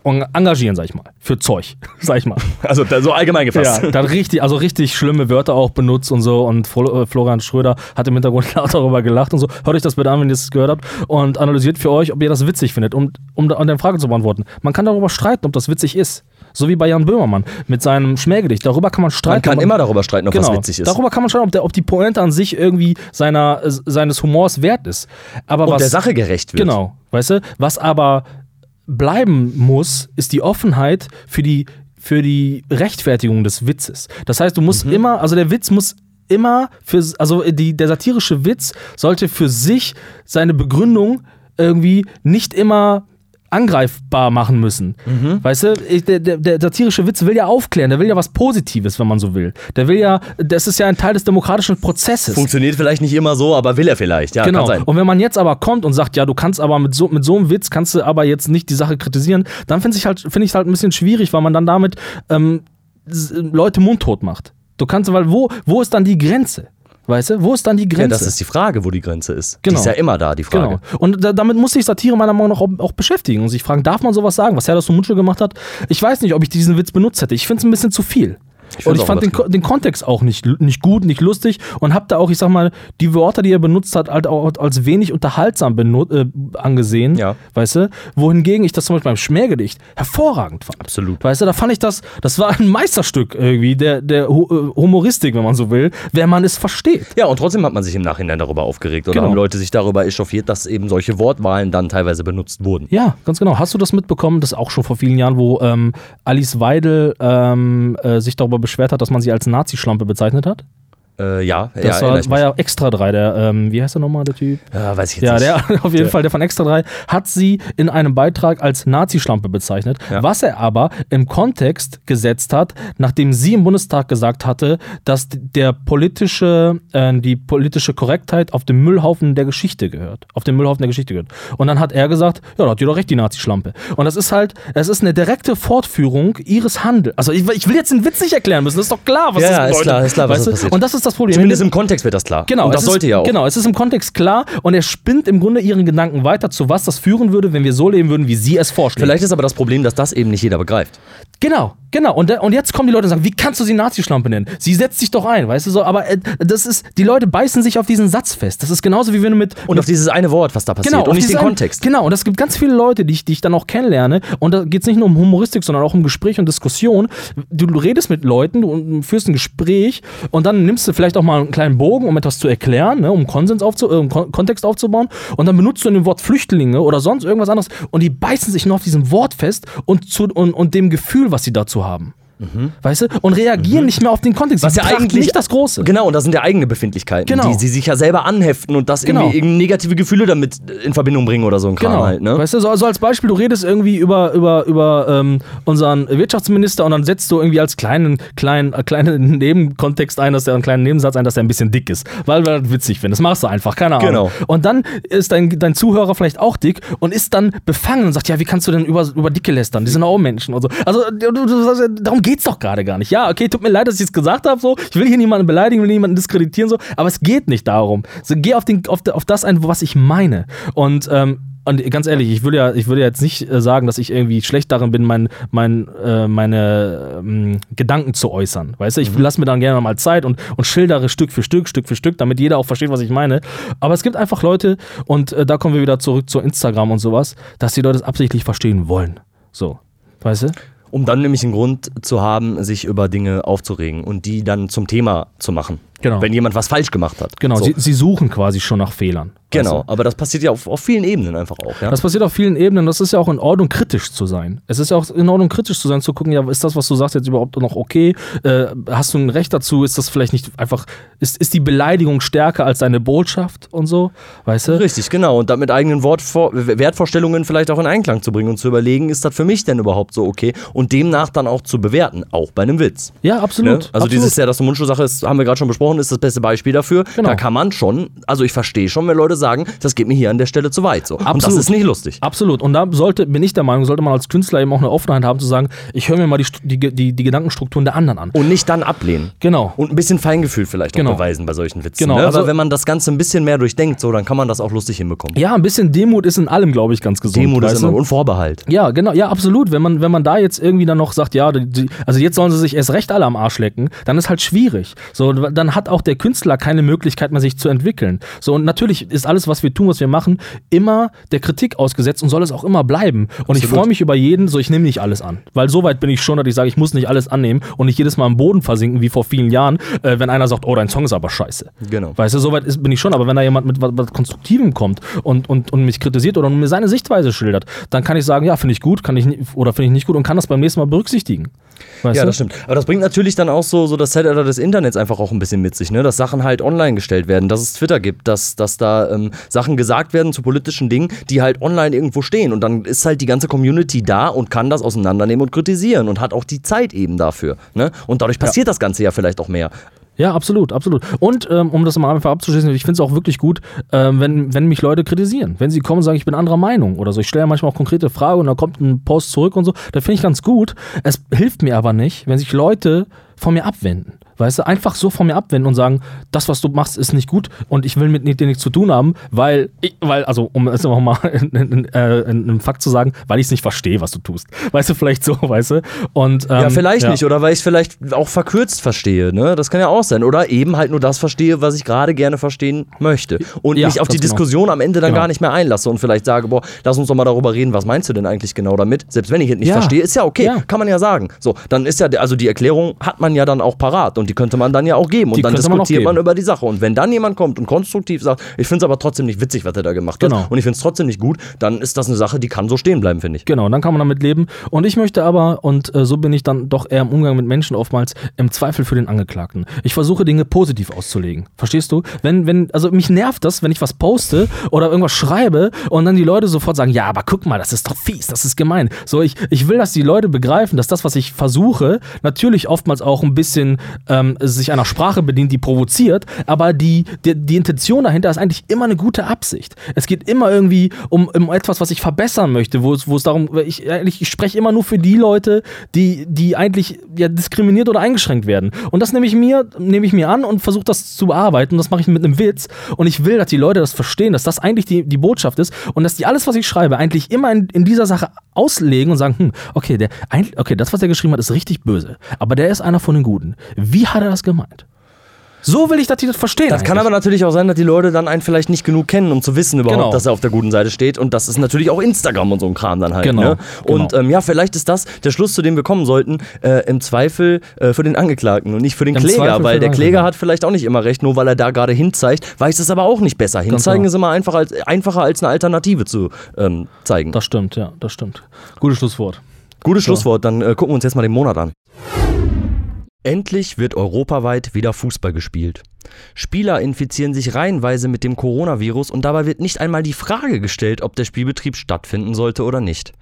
[SPEAKER 3] engagieren, sag ich mal, für Zeug, sag ich mal.
[SPEAKER 4] also so allgemein gefasst.
[SPEAKER 3] Ja, dann richtig, also richtig schlimme Wörter auch benutzt und so. Und äh, Florian Schröder hat im Hintergrund laut darüber gelacht und so. Hört euch das bitte an, wenn ihr es gehört habt. Und analysiert für euch, ob ihr das witzig findet, um, um da- an der Frage zu beantworten. Man kann darüber streiten, ob das witzig ist. So wie bei Jan Böhmermann mit seinem Schmähgedicht. Darüber kann man streiten.
[SPEAKER 4] Man kann
[SPEAKER 3] ob
[SPEAKER 4] immer darüber streiten, ob
[SPEAKER 3] Genau.
[SPEAKER 4] was witzig ist.
[SPEAKER 3] Darüber kann man streiten, ob, der, ob die Pointe an sich irgendwie seiner, äh, seines Humors wert ist. Aber
[SPEAKER 4] und
[SPEAKER 3] was,
[SPEAKER 4] der Sache gerecht wird.
[SPEAKER 3] Genau, weißt du? Was aber bleiben muss, ist die Offenheit für die, für die Rechtfertigung des Witzes. Das heißt, du musst immer, also der Witz muss immer für, also die, der satirische Witz sollte für sich seine Begründung irgendwie nicht immer angreifbar machen müssen. Weißt du, ich, der, der, der satirische Witz will ja aufklären, der will ja was Positives, wenn man so will. Der will ja, das ist ja ein Teil des demokratischen Prozesses.
[SPEAKER 4] Funktioniert vielleicht nicht immer so, aber will er vielleicht. Ja,
[SPEAKER 3] Genau. Und wenn man jetzt aber kommt und sagt, ja, du kannst aber mit so, mit so einem Witz kannst du aber jetzt nicht die Sache kritisieren, dann finde ich halt, finde ich es halt ein bisschen schwierig, weil man dann damit ähm, Leute mundtot macht. Du kannst, weil wo, wo ist dann die Grenze? Weißt du, wo ist dann die Grenze?
[SPEAKER 4] Ja, das ist die Frage, wo die Grenze ist. Die
[SPEAKER 3] Genau.
[SPEAKER 4] ist ja immer da, die Frage.
[SPEAKER 3] Genau. Und da, damit muss sich Satire meiner Meinung nach auch, auch beschäftigen und sich fragen, darf man sowas sagen? Was Herr Mundschuh gemacht hat, ich weiß nicht, ob ich diesen Witz benutzt hätte. Ich finde es ein bisschen zu viel.
[SPEAKER 4] Ich
[SPEAKER 3] und ich fand den, den Kontext auch nicht, nicht gut, nicht lustig und habe da auch, ich sag mal, die Wörter, die er benutzt hat, halt auch als wenig unterhaltsam äh, angesehen.
[SPEAKER 4] Ja.
[SPEAKER 3] Weißt du? Wohingegen ich das zum Beispiel beim Schmähgedicht hervorragend fand.
[SPEAKER 4] Absolut.
[SPEAKER 3] Weißt du, da fand ich das, das war ein Meisterstück irgendwie der, der äh, Humoristik, wenn man so will, wenn man es versteht.
[SPEAKER 4] Ja, und trotzdem hat man sich im Nachhinein darüber aufgeregt oder
[SPEAKER 3] Genau.
[SPEAKER 4] haben Leute sich darüber echauffiert, dass eben solche Wortwahlen dann teilweise benutzt wurden.
[SPEAKER 3] Ja, ganz genau. Hast du das mitbekommen? Das ist auch schon vor vielen Jahren, wo ähm, Alice Weidel ähm, äh, sich darüber beschwert hat, dass man sie als Nazi-Schlampe bezeichnet hat?
[SPEAKER 4] Äh, ja,
[SPEAKER 3] Das
[SPEAKER 4] ja,
[SPEAKER 3] war, war ja Extra 3, der, ähm, wie heißt der nochmal, der Typ?
[SPEAKER 4] ja, weiß ich jetzt
[SPEAKER 3] Ja,
[SPEAKER 4] nicht.
[SPEAKER 3] der auf jeden
[SPEAKER 4] Der-
[SPEAKER 3] Fall, der von Extra 3, hat sie in einem Beitrag als Nazi-Schlampe bezeichnet,
[SPEAKER 4] Ja.
[SPEAKER 3] was er aber im Kontext gesetzt hat, nachdem sie im Bundestag gesagt hatte, dass der politische, äh, die politische Korrektheit auf dem Müllhaufen der Geschichte gehört. Auf dem Müllhaufen der Geschichte gehört. Und dann hat er gesagt, ja, da hat die doch recht, die Nazi-Schlampe. Und das ist halt, es ist eine direkte Fortführung ihres Handels. Also ich, ich will jetzt den Witz nicht erklären müssen, das ist doch klar, was
[SPEAKER 4] Ja,
[SPEAKER 3] das
[SPEAKER 4] ja, ist
[SPEAKER 3] bedeutet.
[SPEAKER 4] klar, ist klar, was
[SPEAKER 3] weißt
[SPEAKER 4] passiert.
[SPEAKER 3] Und das ist das Problem.
[SPEAKER 4] Zumindest im Kontext wird das klar.
[SPEAKER 3] Genau,
[SPEAKER 4] Und das sollte
[SPEAKER 3] ist,
[SPEAKER 4] ja auch.
[SPEAKER 3] Genau, es ist im Kontext klar und er spinnt im Grunde ihren Gedanken weiter, zu was das führen würde, wenn wir so leben würden, wie sie es vorschlägt.
[SPEAKER 4] Vielleicht ist aber das Problem, dass das eben nicht jeder begreift.
[SPEAKER 3] Genau, genau. Und, und jetzt kommen die Leute und sagen, wie kannst du sie Nazi-Schlampe nennen? Sie setzt sich doch ein, weißt du so. Aber äh, das ist, die Leute beißen sich auf diesen Satz fest. Das ist genauso wie wenn du mit.
[SPEAKER 4] Und auf dieses eine Wort, was da passiert.
[SPEAKER 3] Genau,
[SPEAKER 4] und nicht den
[SPEAKER 3] diesen-
[SPEAKER 4] Kontext.
[SPEAKER 3] Genau, und es gibt ganz viele Leute, die ich, die ich dann auch kennenlerne. Und da geht es nicht nur um Humoristik, sondern auch um Gespräch und Diskussion. Du, du redest mit Leuten, du führst ein Gespräch und dann nimmst du vielleicht auch mal einen kleinen Bogen, um etwas zu erklären, ne, um Konsens aufzu äh, Kon Kontext aufzubauen. Und dann benutzt du in dem Wort Flüchtlinge oder sonst irgendwas anderes. Und die beißen sich nur auf diesem Wort fest und, zu, und, und dem Gefühl, was sie dazu haben. Weißt du? Und reagieren nicht mehr auf den Kontext.
[SPEAKER 4] Mhm. Was ja eigentlich
[SPEAKER 3] nicht das Große.
[SPEAKER 4] Genau, und das sind ja eigene Befindlichkeiten,
[SPEAKER 3] Genau.
[SPEAKER 4] die sie sich ja selber anheften und das
[SPEAKER 3] Genau.
[SPEAKER 4] irgendwie, negative Gefühle damit in Verbindung bringen oder so ein Kram
[SPEAKER 3] Genau.
[SPEAKER 4] halt, ne?
[SPEAKER 3] Weißt du, so also als Beispiel, du redest irgendwie über, über, über ähm, unseren Wirtschaftsminister und dann setzt du irgendwie als kleinen, kleinen, äh, kleinen Nebenkontext ein, dass der einen kleinen Nebensatz ein, dass der ein bisschen dick ist. Weil wir das witzig finden. Das machst du einfach, keine Ahnung.
[SPEAKER 4] Genau.
[SPEAKER 3] Und dann ist dein, dein Zuhörer vielleicht auch dick und ist dann befangen und sagt, ja, wie kannst du denn über, über Dicke lästern? Die sind auch Menschen und so. Also du, du, du, sagst ja, darum geht's doch gerade gar nicht. Ja, okay, tut mir leid, dass ich es gesagt habe. So. Ich will hier niemanden beleidigen, will niemanden diskreditieren, so. aber es geht nicht darum. So, geh auf, den, auf, auf das ein, was ich meine. Und ähm, und ganz ehrlich, ich würde ja, ich würde jetzt nicht äh, sagen, dass ich irgendwie schlecht darin bin, mein, mein, äh, meine ähm, Gedanken zu äußern. Weißt du, ich lasse mir dann gerne mal Zeit und, und schildere Stück für Stück, Stück für Stück, damit jeder auch versteht, was ich meine. Aber es gibt einfach Leute, und äh, da kommen wir wieder zurück zu Instagram und sowas, dass die Leute es absichtlich verstehen wollen. So. Weißt du?
[SPEAKER 4] Um dann nämlich einen Grund zu haben, sich über Dinge aufzuregen und die dann zum Thema zu machen.
[SPEAKER 3] Genau.
[SPEAKER 4] Wenn jemand was falsch gemacht hat.
[SPEAKER 3] Genau,
[SPEAKER 4] So.
[SPEAKER 3] sie, sie suchen quasi schon nach Fehlern.
[SPEAKER 4] Genau,
[SPEAKER 3] du?
[SPEAKER 4] aber das passiert ja auf, auf vielen Ebenen einfach auch. Ja?
[SPEAKER 3] Das passiert auf vielen Ebenen. Das ist ja auch in Ordnung, kritisch zu sein. Es ist ja auch in Ordnung, kritisch zu sein, zu gucken, ja, ist das, was du sagst, jetzt überhaupt noch okay? Äh, hast du ein Recht dazu? Ist das vielleicht nicht einfach, ist, ist die Beleidigung stärker als deine Botschaft und so? Weißt du?
[SPEAKER 4] Richtig, genau. Und damit eigenen Wortvor Wertvorstellungen vielleicht auch in Einklang zu bringen und zu überlegen, ist das für mich denn überhaupt so okay? Und demnach dann auch zu bewerten, auch bei einem Witz.
[SPEAKER 3] Ja,
[SPEAKER 4] Ne?
[SPEAKER 3] absolut.
[SPEAKER 4] Also
[SPEAKER 3] absolut.
[SPEAKER 4] dieses Jahr, dass eine Mundschuh-Sache ist, haben wir gerade schon besprochen, ist das beste Beispiel dafür.
[SPEAKER 3] Genau.
[SPEAKER 4] Da kann man schon, also ich verstehe schon, wenn Leute sagen, das geht mir hier an der Stelle zu weit. So. Und das
[SPEAKER 3] Absolut.
[SPEAKER 4] ist nicht lustig.
[SPEAKER 3] Absolut. Und da sollte, bin ich der Meinung, sollte man als Künstler eben auch eine Offenheit haben, zu sagen, ich höre mir mal die, die, die, die Gedankenstrukturen der anderen an.
[SPEAKER 4] Und nicht dann ablehnen.
[SPEAKER 3] Genau.
[SPEAKER 4] Und ein bisschen Feingefühl vielleicht
[SPEAKER 3] Genau.
[SPEAKER 4] auch beweisen bei solchen Witzen.
[SPEAKER 3] Genau,
[SPEAKER 4] ne?
[SPEAKER 3] also-
[SPEAKER 4] Aber wenn man das Ganze ein bisschen mehr durchdenkt, so, dann kann man das auch lustig hinbekommen.
[SPEAKER 3] Ja, ein bisschen Demut ist in allem, glaube ich, ganz gesund.
[SPEAKER 4] Demut ist immer und Vorbehalt.
[SPEAKER 3] Ja, genau, ja, absolut. Wenn man, wenn man da jetzt irgendwie dann noch sagt, ja, also jetzt sollen sie sich erst recht alle am Arsch lecken, dann ist halt schwierig. So, dann hat auch der Künstler keine Möglichkeit mehr, sich zu entwickeln. So, und natürlich ist alles, was wir tun, was wir machen, immer der Kritik ausgesetzt und soll es auch immer bleiben. Und ich
[SPEAKER 4] Absolut.
[SPEAKER 3] freue mich über jeden, so ich nehme nicht alles an. Weil so weit bin ich schon, dass ich sage, ich muss nicht alles annehmen und nicht jedes Mal am Boden versinken, wie vor vielen Jahren, äh, wenn einer sagt, oh, dein Song ist aber scheiße.
[SPEAKER 4] Genau.
[SPEAKER 3] Weißt du, soweit ist, bin ich schon, aber wenn da jemand mit was, was Konstruktivem kommt und, und, und mich kritisiert oder mir seine Sichtweise schildert, dann kann ich sagen, ja, finde ich gut, kann ich oder finde ich nicht gut und kann das beim nächsten Mal berücksichtigen. Weißt
[SPEAKER 4] Ja,
[SPEAKER 3] du?
[SPEAKER 4] das stimmt. Aber das bringt natürlich dann auch so, so das Zeitalter des Internets einfach auch ein bisschen mit sich, ne? dass Sachen halt online gestellt werden, dass es Twitter gibt, dass, dass da ähm, Sachen gesagt werden zu politischen Dingen, die halt online irgendwo stehen. Und dann ist halt die ganze Community da und kann das auseinandernehmen und kritisieren und hat auch die Zeit eben dafür. Ne? Und dadurch passiert das Ganze ja vielleicht auch mehr.
[SPEAKER 3] Ja, absolut, absolut. Und ähm, um das mal einfach abzuschließen, ich finde es auch wirklich gut, ähm, wenn, wenn mich Leute kritisieren. Wenn sie kommen und sagen, ich bin anderer Meinung oder so. Ich stelle manchmal auch konkrete Fragen und dann kommt ein Post zurück und so. Da finde ich ganz gut. Es hilft mir aber nicht, wenn sich Leute von mir abwenden. Weißt du, einfach so von mir abwenden und sagen, das, was du machst, ist nicht gut und ich will mit dir nichts zu tun haben, weil, ich, weil also um es noch mal in, in, äh, Fakt zu sagen, weil ich es nicht verstehe, was du tust. Weißt du, vielleicht so, weißt du? Und, ähm,
[SPEAKER 4] ja, vielleicht ja. nicht, oder weil ich es vielleicht auch verkürzt verstehe, ne? Das kann ja auch sein. Oder eben halt nur das verstehe, was ich gerade gerne verstehen möchte. Und ja, mich auf die genau. Diskussion am Ende dann genau. gar nicht mehr einlasse und vielleicht sage, boah, lass uns doch mal darüber reden, was meinst du denn eigentlich genau damit? Selbst wenn ich es nicht verstehe, ist ja okay, kann man ja sagen. So, dann ist ja, also die Erklärung hat man ja dann auch parat und die könnte man dann ja auch geben und die dann diskutiert man, man, über die Sache. Und wenn dann jemand kommt und konstruktiv sagt, ich finde es aber trotzdem nicht witzig, was er da gemacht
[SPEAKER 3] genau.
[SPEAKER 4] hat und ich finde es trotzdem nicht gut, dann ist das eine Sache, die kann so stehen bleiben, finde ich.
[SPEAKER 3] Genau, dann kann man damit leben. Und ich möchte aber, und äh, so bin ich dann doch eher im Umgang mit Menschen oftmals, im Zweifel für den Angeklagten. Ich versuche Dinge positiv auszulegen. Verstehst du? Wenn, wenn, also mich nervt das, wenn ich was poste oder irgendwas schreibe und dann die Leute sofort sagen, ja, aber guck mal, das ist doch fies, das ist gemein. So, ich, ich will, dass die Leute begreifen, dass das, was ich versuche, natürlich oftmals auch ein bisschen ähm, sich einer Sprache bedient, die provoziert, aber die, die, die Intention dahinter ist eigentlich immer eine gute Absicht. Es geht immer irgendwie um, um etwas, was ich verbessern möchte, wo es, wo es darum, ich, eigentlich, ich spreche immer nur für die Leute, die, die eigentlich ja, diskriminiert oder eingeschränkt werden. Und das nehme ich mir, nehme ich mir an und versuche das zu bearbeiten. Und das mache ich mit einem Witz. Und ich will, dass die Leute das verstehen, dass das eigentlich die, die Botschaft ist und dass die alles, was ich schreibe, eigentlich immer in, in dieser Sache auslegen und sagen, hm, okay, der, okay, das, was er geschrieben hat, ist richtig böse. Aber der ist einer von den Guten. Wie hat er das gemeint? So will ich, dass die das verstehen.
[SPEAKER 4] Das eigentlich. kann aber natürlich auch sein, dass die Leute dann einen vielleicht nicht genug kennen, um zu wissen überhaupt, genau. dass er auf der guten Seite steht. Und das ist natürlich auch Instagram und so ein Kram dann halt.
[SPEAKER 3] Genau.
[SPEAKER 4] Ne?
[SPEAKER 3] genau.
[SPEAKER 4] Und ähm, ja, vielleicht ist das der Schluss, zu dem wir kommen sollten, äh, im Zweifel äh, für den Angeklagten und nicht für den Im Kläger, Zweifel weil der Kläger hat vielleicht auch nicht immer recht, nur weil er da gerade hinzeigt, weiß es aber auch nicht besser. Hinzeigen genau. ist immer einfach als, einfacher als eine Alternative zu ähm, zeigen.
[SPEAKER 3] Das stimmt, ja, das stimmt. Gutes Schlusswort.
[SPEAKER 4] Gutes Schlusswort, dann äh, gucken wir uns jetzt mal den Monat an. Endlich wird europaweit wieder Fußball gespielt. Spieler infizieren sich reihenweise mit dem Coronavirus und dabei wird nicht einmal die Frage gestellt, ob der Spielbetrieb stattfinden sollte oder nicht.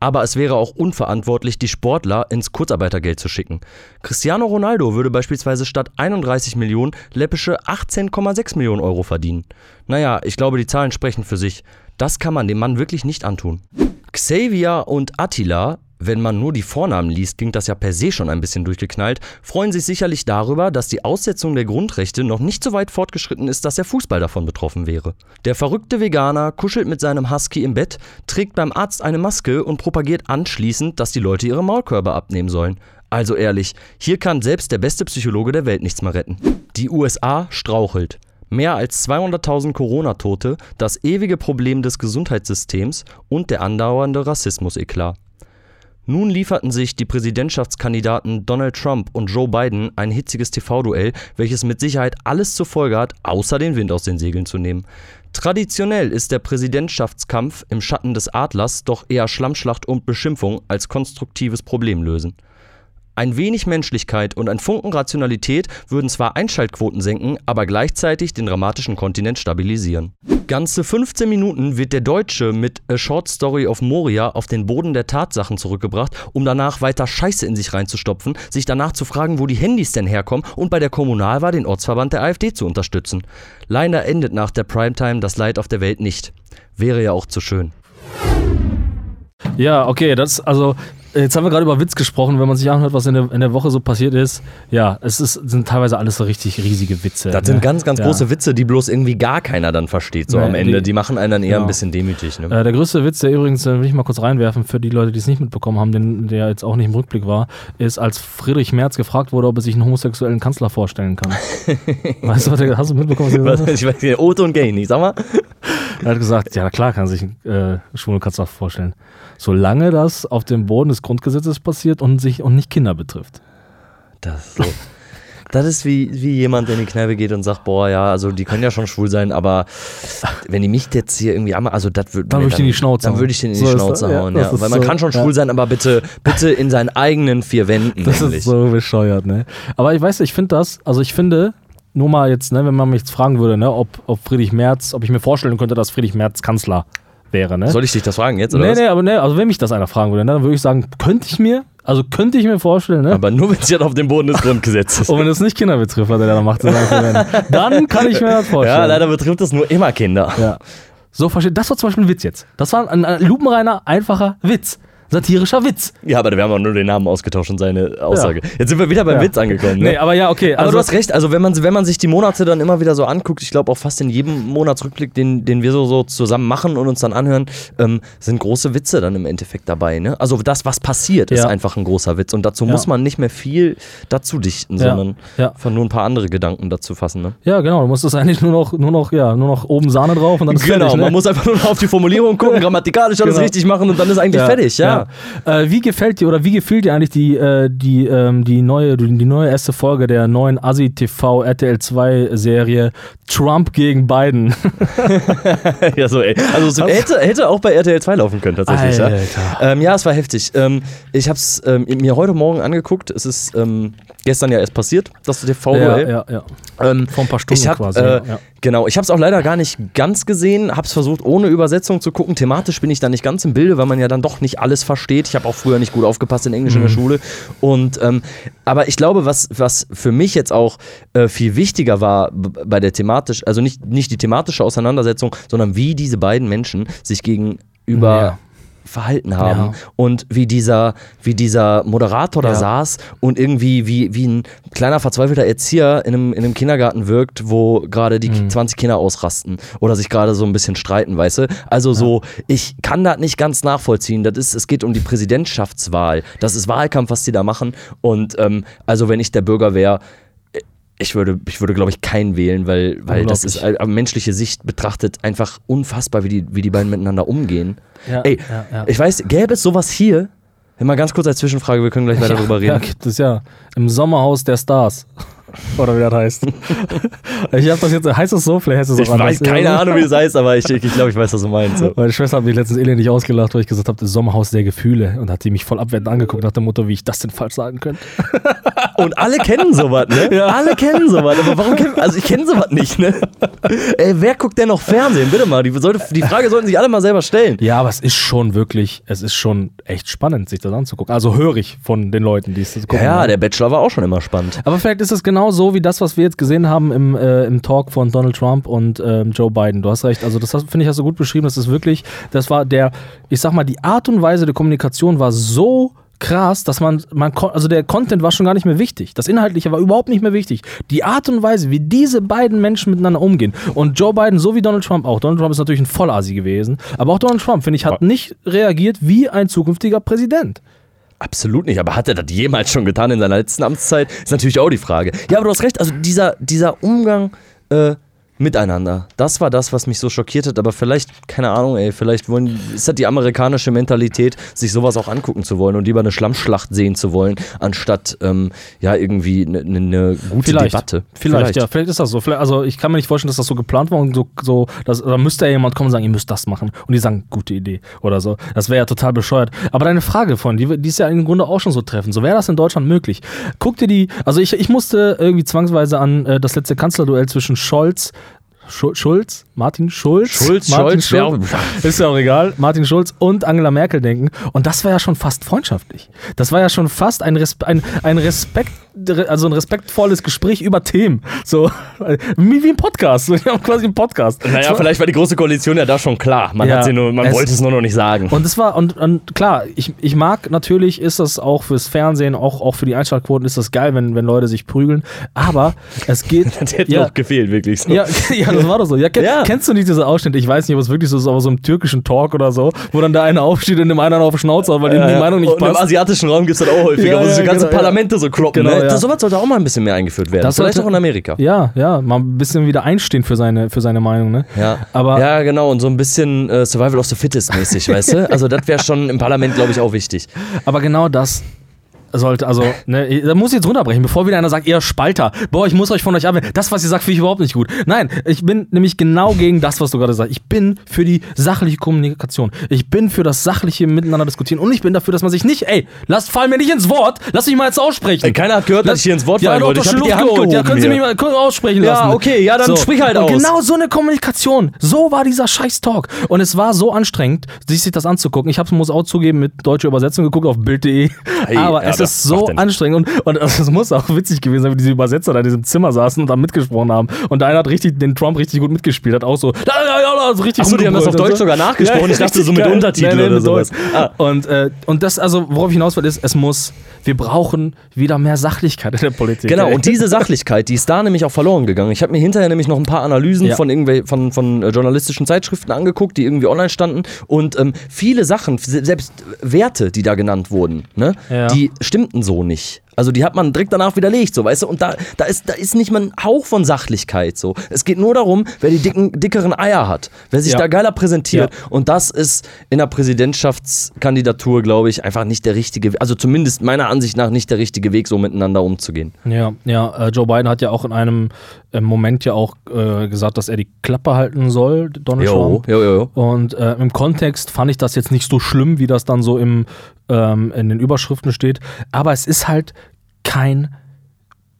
[SPEAKER 4] Aber es wäre auch unverantwortlich, die Sportler ins Kurzarbeitergeld zu schicken. Cristiano Ronaldo würde beispielsweise statt 31 Millionen läppische 18,6 Millionen Euro verdienen. Naja, ich glaube, die Zahlen sprechen für sich. Das kann man dem Mann wirklich nicht antun. Xavier und Attila wenn man nur die Vornamen liest, klingt das ja per se schon ein bisschen durchgeknallt, freuen sich sicherlich darüber, dass die Aussetzung der Grundrechte noch nicht so weit fortgeschritten ist, dass der Fußball davon betroffen wäre. Der verrückte Veganer kuschelt mit seinem Husky im Bett, trägt beim Arzt eine Maske und propagiert anschließend, dass die Leute ihre Maulkörbe abnehmen sollen. Also ehrlich, hier kann selbst der beste Psychologe der Welt nichts mehr retten. Die USA strauchelt. Mehr als 200.000 Corona-Tote, das ewige Problem des Gesundheitssystems und der andauernde Rassismus-Eklat. Nun lieferten sich die Präsidentschaftskandidaten Donald Trump und Joe Biden ein hitziges TV-Duell, welches mit Sicherheit alles zur Folge hat, außer den Wind aus den Segeln zu nehmen. Traditionell ist der Präsidentschaftskampf im Schatten des Adlers doch eher Schlammschlacht und Beschimpfung als konstruktives Problemlösen. Ein wenig Menschlichkeit und ein Funken Rationalität würden zwar Einschaltquoten senken, aber gleichzeitig den dramatischen Kontinent stabilisieren. Ganze 15 Minuten wird der Deutsche mit A Short Story of Moria auf den Boden der Tatsachen zurückgebracht, um danach weiter Scheiße in sich reinzustopfen, sich danach zu fragen, wo die Handys denn herkommen und bei der Kommunalwahl den Ortsverband der AfD zu unterstützen. Leider endet nach der Primetime das Leid auf der Welt nicht. Wäre ja auch zu schön.
[SPEAKER 3] Ja, okay, das, also Jetzt haben wir gerade über Witz gesprochen, wenn man sich anhört, was in der, in der Woche so passiert ist. Ja, es ist, sind teilweise alles so richtig riesige Witze.
[SPEAKER 4] Das ne? sind ganz, ganz ja. große Witze, die bloß irgendwie gar keiner dann versteht, so nee, am Ende. Die, die, machen einen dann eher genau. ein bisschen demütig. Ne?
[SPEAKER 3] Äh, der größte Witz, der übrigens, äh, will ich mal kurz reinwerfen, für die Leute, die es nicht mitbekommen haben, den, der jetzt auch nicht im Rückblick war, ist, als Friedrich Merz gefragt wurde, ob er sich einen homosexuellen Kanzler vorstellen kann. weißt du, was der, hast du mitbekommen?
[SPEAKER 4] Was, ich weiß nicht, Otto und Gay, nicht, sag mal.
[SPEAKER 3] Er hat gesagt, ja klar kann sich einen äh, schwulen Kanzler vorstellen solange das auf dem Boden des Grundgesetzes passiert und sich und nicht Kinder betrifft.
[SPEAKER 4] Das so. Das ist wie, wie jemand, der in die Kneipe geht und sagt, boah, ja, also die können ja schon schwul sein, aber wenn die mich jetzt hier irgendwie einmal, also das würde
[SPEAKER 3] dann würde ich in die Schnauze
[SPEAKER 4] Dann würde ich den in die so Schnauze hauen, ja. ja. Weil man so, kann schon schwul ja. sein, aber bitte, bitte in seinen eigenen vier Wänden.
[SPEAKER 3] Das nämlich. ist so bescheuert, ne? Aber ich weiß, ich finde das, also ich finde, nur mal jetzt, ne, wenn man mich jetzt fragen würde, ne, ob, ob Friedrich Merz, ob ich mir vorstellen könnte, dass Friedrich Merz Kanzler wäre, ne?
[SPEAKER 4] Soll ich dich das fragen jetzt? Oder
[SPEAKER 3] nee,
[SPEAKER 4] was?
[SPEAKER 3] nee, aber nee, also wenn mich das einer fragen würde, dann würde ich sagen, könnte ich mir, also könnte ich mir vorstellen, ne?
[SPEAKER 4] Aber nur wenn es jetzt auf dem Boden des Grundgesetzes
[SPEAKER 3] Und wenn es nicht Kinder betrifft, was er da macht, dann, dann kann ich mir das vorstellen.
[SPEAKER 4] Ja, leider betrifft das nur immer Kinder.
[SPEAKER 3] Ja. So versteht. Das war zum Beispiel ein Witz jetzt. Das war ein, ein lupenreiner, einfacher Witz. Satirischer Witz.
[SPEAKER 4] Ja, aber wir haben auch nur den Namen ausgetauscht und seine Aussage. Jetzt sind wir wieder beim
[SPEAKER 3] Ja.
[SPEAKER 4] Witz angekommen. Ne?
[SPEAKER 3] Nee, aber ja, okay.
[SPEAKER 4] aber
[SPEAKER 3] Also,
[SPEAKER 4] du hast recht, also wenn man, wenn man sich die Monate dann immer wieder so anguckt, ich glaube auch fast in jedem Monatsrückblick, den, den wir so, so zusammen machen und uns dann anhören, ähm, sind große Witze dann im Endeffekt dabei. Ne? Also das, was passiert, ist
[SPEAKER 3] Ja.
[SPEAKER 4] einfach ein großer Witz. Und dazu
[SPEAKER 3] Ja.
[SPEAKER 4] muss man nicht mehr viel dazu dichten,
[SPEAKER 3] Ja.
[SPEAKER 4] sondern
[SPEAKER 3] Ja.
[SPEAKER 4] einfach nur ein paar andere Gedanken dazu fassen. Ne?
[SPEAKER 3] ja, genau. Du musst das eigentlich nur noch, nur noch, ja, nur noch oben Sahne drauf und dann ist
[SPEAKER 4] Genau,
[SPEAKER 3] fertig. Ne?
[SPEAKER 4] man muss einfach nur noch auf die Formulierung gucken, grammatikalisch alles
[SPEAKER 3] Genau.
[SPEAKER 4] richtig machen und dann ist eigentlich fertig, ja.
[SPEAKER 3] Ja. Äh, wie gefällt dir oder wie gefiel dir eigentlich die, äh, die, ähm, die, neue, die, neue erste Folge der neuen Asi TV RTL 2 Serie Trump gegen Biden?
[SPEAKER 4] Ja, so, ey. Also es hätte, hätte auch bei RTL 2 laufen können, tatsächlich. Ja.
[SPEAKER 3] Alter.
[SPEAKER 4] Ähm, ja, es war heftig. Ähm, ich habe es ähm, mir heute Morgen angeguckt. Es ist ähm, gestern ja erst passiert, das
[SPEAKER 3] ja,
[SPEAKER 4] TV-Duell.
[SPEAKER 3] ja, ja.
[SPEAKER 4] Ähm,
[SPEAKER 3] Vor ein paar Stunden
[SPEAKER 4] hab,
[SPEAKER 3] quasi.
[SPEAKER 4] Äh,
[SPEAKER 3] ja.
[SPEAKER 4] Genau, ich habe es auch leider gar nicht ganz gesehen, habe es versucht ohne Übersetzung zu gucken. Thematisch bin ich da nicht ganz im Bilde, weil man ja dann doch nicht alles versteht. Ich habe auch früher nicht gut aufgepasst in Englisch in der
[SPEAKER 3] Mhm.
[SPEAKER 4] Schule. Und ähm, aber ich glaube, was, was für mich jetzt auch äh, viel wichtiger war bei der thematisch, also nicht, nicht die thematische Auseinandersetzung, sondern wie diese beiden Menschen sich gegenüber
[SPEAKER 3] Ja.
[SPEAKER 4] Verhalten haben
[SPEAKER 3] Ja.
[SPEAKER 4] und wie dieser, wie dieser Moderator da
[SPEAKER 3] Ja.
[SPEAKER 4] saß und irgendwie wie, wie ein kleiner verzweifelter Erzieher in einem, in einem Kindergarten wirkt, wo gerade die
[SPEAKER 3] Mhm.
[SPEAKER 4] 20 Kinder ausrasten oder sich gerade so ein bisschen streiten, weißt du? Also so, ich kann das nicht ganz nachvollziehen. Das ist, es geht um die Präsidentschaftswahl. Das ist Wahlkampf, was die da machen. Und ähm, also wenn ich der Bürger wäre, ich würde, ich würde glaube ich, keinen wählen, weil, weil das ist äh, menschliche Sicht betrachtet einfach unfassbar, wie die, wie die beiden miteinander umgehen.
[SPEAKER 3] Ja,
[SPEAKER 4] Ey,
[SPEAKER 3] ja, ja.
[SPEAKER 4] ich weiß, gäbe es sowas hier? Mal ganz kurz als Zwischenfrage, wir können gleich weiter drüber
[SPEAKER 3] Ja,
[SPEAKER 4] reden.
[SPEAKER 3] gibt es ja. Im Sommerhaus der Stars. Oder wie das heißt. ich hab das jetzt, heißt das so? Vielleicht heißt es
[SPEAKER 4] Ich
[SPEAKER 3] auch anders.
[SPEAKER 4] weiß keine Ahnung, wie das heißt, aber ich, ich glaube, ich weiß, was du meinst. So.
[SPEAKER 3] Meine Schwester hat mich letztens elendig ausgelacht, weil ich gesagt habe, das Sommerhaus der Gefühle. Und hat die mich voll abwertend angeguckt nach dem Motto, wie ich das denn falsch sagen könnte.
[SPEAKER 4] Und alle kennen sowas, ne?
[SPEAKER 3] Ja.
[SPEAKER 4] Alle kennen sowas, aber warum kennen, also ich kenne sowas nicht, ne? Ey, wer guckt denn noch Fernsehen? Bitte mal, die, sollte, die Frage sollten sich alle mal selber stellen.
[SPEAKER 3] Ja, aber es ist schon wirklich, es ist schon echt spannend, sich das anzugucken. Also höre ich von den Leuten, die es gucken.
[SPEAKER 4] Ja, der Bachelor war auch schon immer spannend.
[SPEAKER 3] aber vielleicht ist es genau so wie das, was wir jetzt gesehen haben im, äh, im Talk von Donald Trump und ähm, Joe Biden. Du hast recht. Also, das finde ich, hast du gut beschrieben. Das ist wirklich, das war der, ich sag mal, die Art und Weise der Kommunikation war so krass, dass man, man also der Content war schon gar nicht mehr wichtig. Das Inhaltliche war überhaupt nicht mehr wichtig. Die Art und Weise, wie diese beiden Menschen miteinander umgehen und Joe Biden, so wie Donald Trump auch. Donald Trump ist natürlich ein Vollasi gewesen, aber auch Donald Trump, finde ich, hat nicht reagiert wie ein zukünftiger Präsident.
[SPEAKER 4] Absolut nicht, aber hat er das jemals schon getan in seiner letzten Amtszeit? Ist natürlich auch die Frage. Ja, aber du hast recht, also dieser, dieser Umgang äh, miteinander, das war das, was mich so schockiert hat, aber vielleicht, keine Ahnung, ey, vielleicht wollen, ist das die amerikanische Mentalität, sich sowas auch angucken zu wollen und lieber eine Schlammschlacht sehen zu wollen, anstatt, ähm, ja, irgendwie eine ne, ne gute
[SPEAKER 3] Vielleicht.
[SPEAKER 4] Debatte.
[SPEAKER 3] Vielleicht, ja, vielleicht ist das so. Vielleicht, also ich kann mir nicht vorstellen, dass das so geplant war und so, so dass, da müsste ja jemand kommen und sagen, ihr müsst das machen. Und die sagen, gute Idee oder so. Das wäre ja total bescheuert. Aber deine Frage von, die, die ist ja im Grunde auch schon so treffend. So wäre das in Deutschland möglich. Guck dir die, also ich, ich musste irgendwie zwangsweise an äh, das letzte Kanzlerduell zwischen Scholz, Schulz, Martin Schulz,
[SPEAKER 4] Schulz,
[SPEAKER 3] Martin
[SPEAKER 4] wer auch-
[SPEAKER 3] ist ja auch egal, Martin Schulz und Angela Merkel denken. Und das war ja schon fast freundschaftlich. Das war ja schon fast ein, Respe ein, ein Respekt, also ein respektvolles Gespräch über Themen. So, wie, wie ein Podcast. So, Wir haben quasi einen Podcast.
[SPEAKER 4] Naja,
[SPEAKER 3] war-
[SPEAKER 4] vielleicht war die große Koalition ja da schon klar. Man,
[SPEAKER 3] Ja,
[SPEAKER 4] hat sie nur, man
[SPEAKER 3] es-
[SPEAKER 4] wollte es nur noch nicht sagen.
[SPEAKER 3] Und es war, und, und klar, ich, ich mag natürlich, ist das auch fürs Fernsehen, auch, auch für die Einschaltquoten, ist das geil, wenn, wenn Leute sich prügeln. Aber es geht.
[SPEAKER 4] das hätte
[SPEAKER 3] ja,
[SPEAKER 4] noch gefehlt, wirklich. So.
[SPEAKER 3] Ja, ja, das war doch so. Ja, ken,
[SPEAKER 4] Ja.
[SPEAKER 3] Kennst du nicht diese Ausschnitte? Ich weiß nicht, ob es wirklich so ist, aber so im türkischen Talk oder so, wo dann der eine aufsteht und dem anderen auf die Schnauze haut, weil ihm die Meinung nicht
[SPEAKER 4] und im
[SPEAKER 3] passt.
[SPEAKER 4] asiatischen Raum gibt es das auch häufiger,
[SPEAKER 3] Ja,
[SPEAKER 4] wo
[SPEAKER 3] ja,
[SPEAKER 4] diese ganzen
[SPEAKER 3] genau, ja.
[SPEAKER 4] Parlamente so kloppen.
[SPEAKER 3] Genau,
[SPEAKER 4] ne?
[SPEAKER 3] ja.
[SPEAKER 4] das, sowas sollte auch mal ein bisschen mehr eingeführt werden.
[SPEAKER 3] Das
[SPEAKER 4] Vielleicht
[SPEAKER 3] sollte-
[SPEAKER 4] auch in Amerika.
[SPEAKER 3] Ja, ja, mal ein bisschen wieder einstehen für seine, für seine Meinung, ne?
[SPEAKER 4] Ja.
[SPEAKER 3] Aber-
[SPEAKER 4] ja, genau, und so ein bisschen äh, Survival of the Fittest mäßig, weißt du? Also das wäre schon im Parlament, glaube ich, auch wichtig.
[SPEAKER 3] Aber genau das, sollte, also, ne, da muss ich jetzt runterbrechen, bevor wieder einer sagt, ihr Spalter, boah, ich muss euch von euch abwehren. Das, was ihr sagt, finde ich überhaupt nicht gut. Nein, ich bin nämlich genau gegen das, was du gerade sagst. Ich bin für die sachliche Kommunikation. Ich bin für das sachliche Miteinander diskutieren und ich bin dafür, dass man sich nicht, ey, lasst fallen mir nicht ins Wort, lass mich mal jetzt aussprechen.
[SPEAKER 4] Ey, keiner hat gehört, dass ich hier ins Wort
[SPEAKER 3] ja,
[SPEAKER 4] fallen
[SPEAKER 3] doch,
[SPEAKER 4] wollte. Ich hab die Hand
[SPEAKER 3] geholt. Ja, können Sie mich mal kurz aussprechen
[SPEAKER 4] Ja,
[SPEAKER 3] lassen.
[SPEAKER 4] okay, ja, dann sprich halt
[SPEAKER 3] und
[SPEAKER 4] aus.
[SPEAKER 3] Genau so eine Kommunikation. So war dieser scheiß Talk. Und es war so anstrengend, sich das anzugucken. Ich habe muss auch zugeben, mit deutscher Übersetzung geguckt auf Bild.de.
[SPEAKER 4] Hey,
[SPEAKER 3] Aber
[SPEAKER 4] ja,
[SPEAKER 3] es ist so anstrengend. Und, und es muss auch witzig gewesen sein, wie diese Übersetzer da in diesem Zimmer saßen und da mitgesprochen haben. Und der eine hat richtig, den Trump richtig gut mitgespielt, hat auch so, ja, ja, ja, so richtig
[SPEAKER 4] Ach so, die haben das auf Deutsch sogar nachgesprochen. Ich dachte, so mit
[SPEAKER 3] geil.
[SPEAKER 4] Untertiteln
[SPEAKER 3] Nee, nee,
[SPEAKER 4] oder sowas. Ah.
[SPEAKER 3] Und, äh, und das, also, worauf ich hinaus will, ist, es muss, wir brauchen wieder mehr Sachlichkeit in der Politik.
[SPEAKER 4] Genau,
[SPEAKER 3] ey.
[SPEAKER 4] und diese Sachlichkeit, die ist da nämlich auch verloren gegangen. Ich habe mir hinterher nämlich noch ein paar Analysen
[SPEAKER 3] Ja.
[SPEAKER 4] von, irgendwel von, von äh, journalistischen Zeitschriften angeguckt, die irgendwie online standen. Und ähm, viele Sachen, se- selbst Werte, die da genannt wurden, ne,
[SPEAKER 3] Ja.
[SPEAKER 4] die stimmten so nicht. Also die hat man direkt danach widerlegt, so weißt du, und da, da, ist, da ist nicht mal ein Hauch von Sachlichkeit so. Es geht nur darum, wer die dicken, dickeren Eier hat, wer sich
[SPEAKER 3] Ja.
[SPEAKER 4] da geiler präsentiert.
[SPEAKER 3] Ja.
[SPEAKER 4] Und das ist in der Präsidentschaftskandidatur, glaube ich, einfach nicht der richtige, also zumindest meiner Ansicht nach nicht der richtige Weg, so miteinander umzugehen.
[SPEAKER 3] Ja, ja, äh, Joe Biden hat ja auch in einem Moment ja auch äh, gesagt, dass er die Klappe halten soll, Donald Trump.
[SPEAKER 4] jo, jo, jo.
[SPEAKER 3] Und äh, im Kontext fand ich das jetzt nicht so schlimm, wie das dann so im, ähm, in den Überschriften steht. Aber es ist halt kein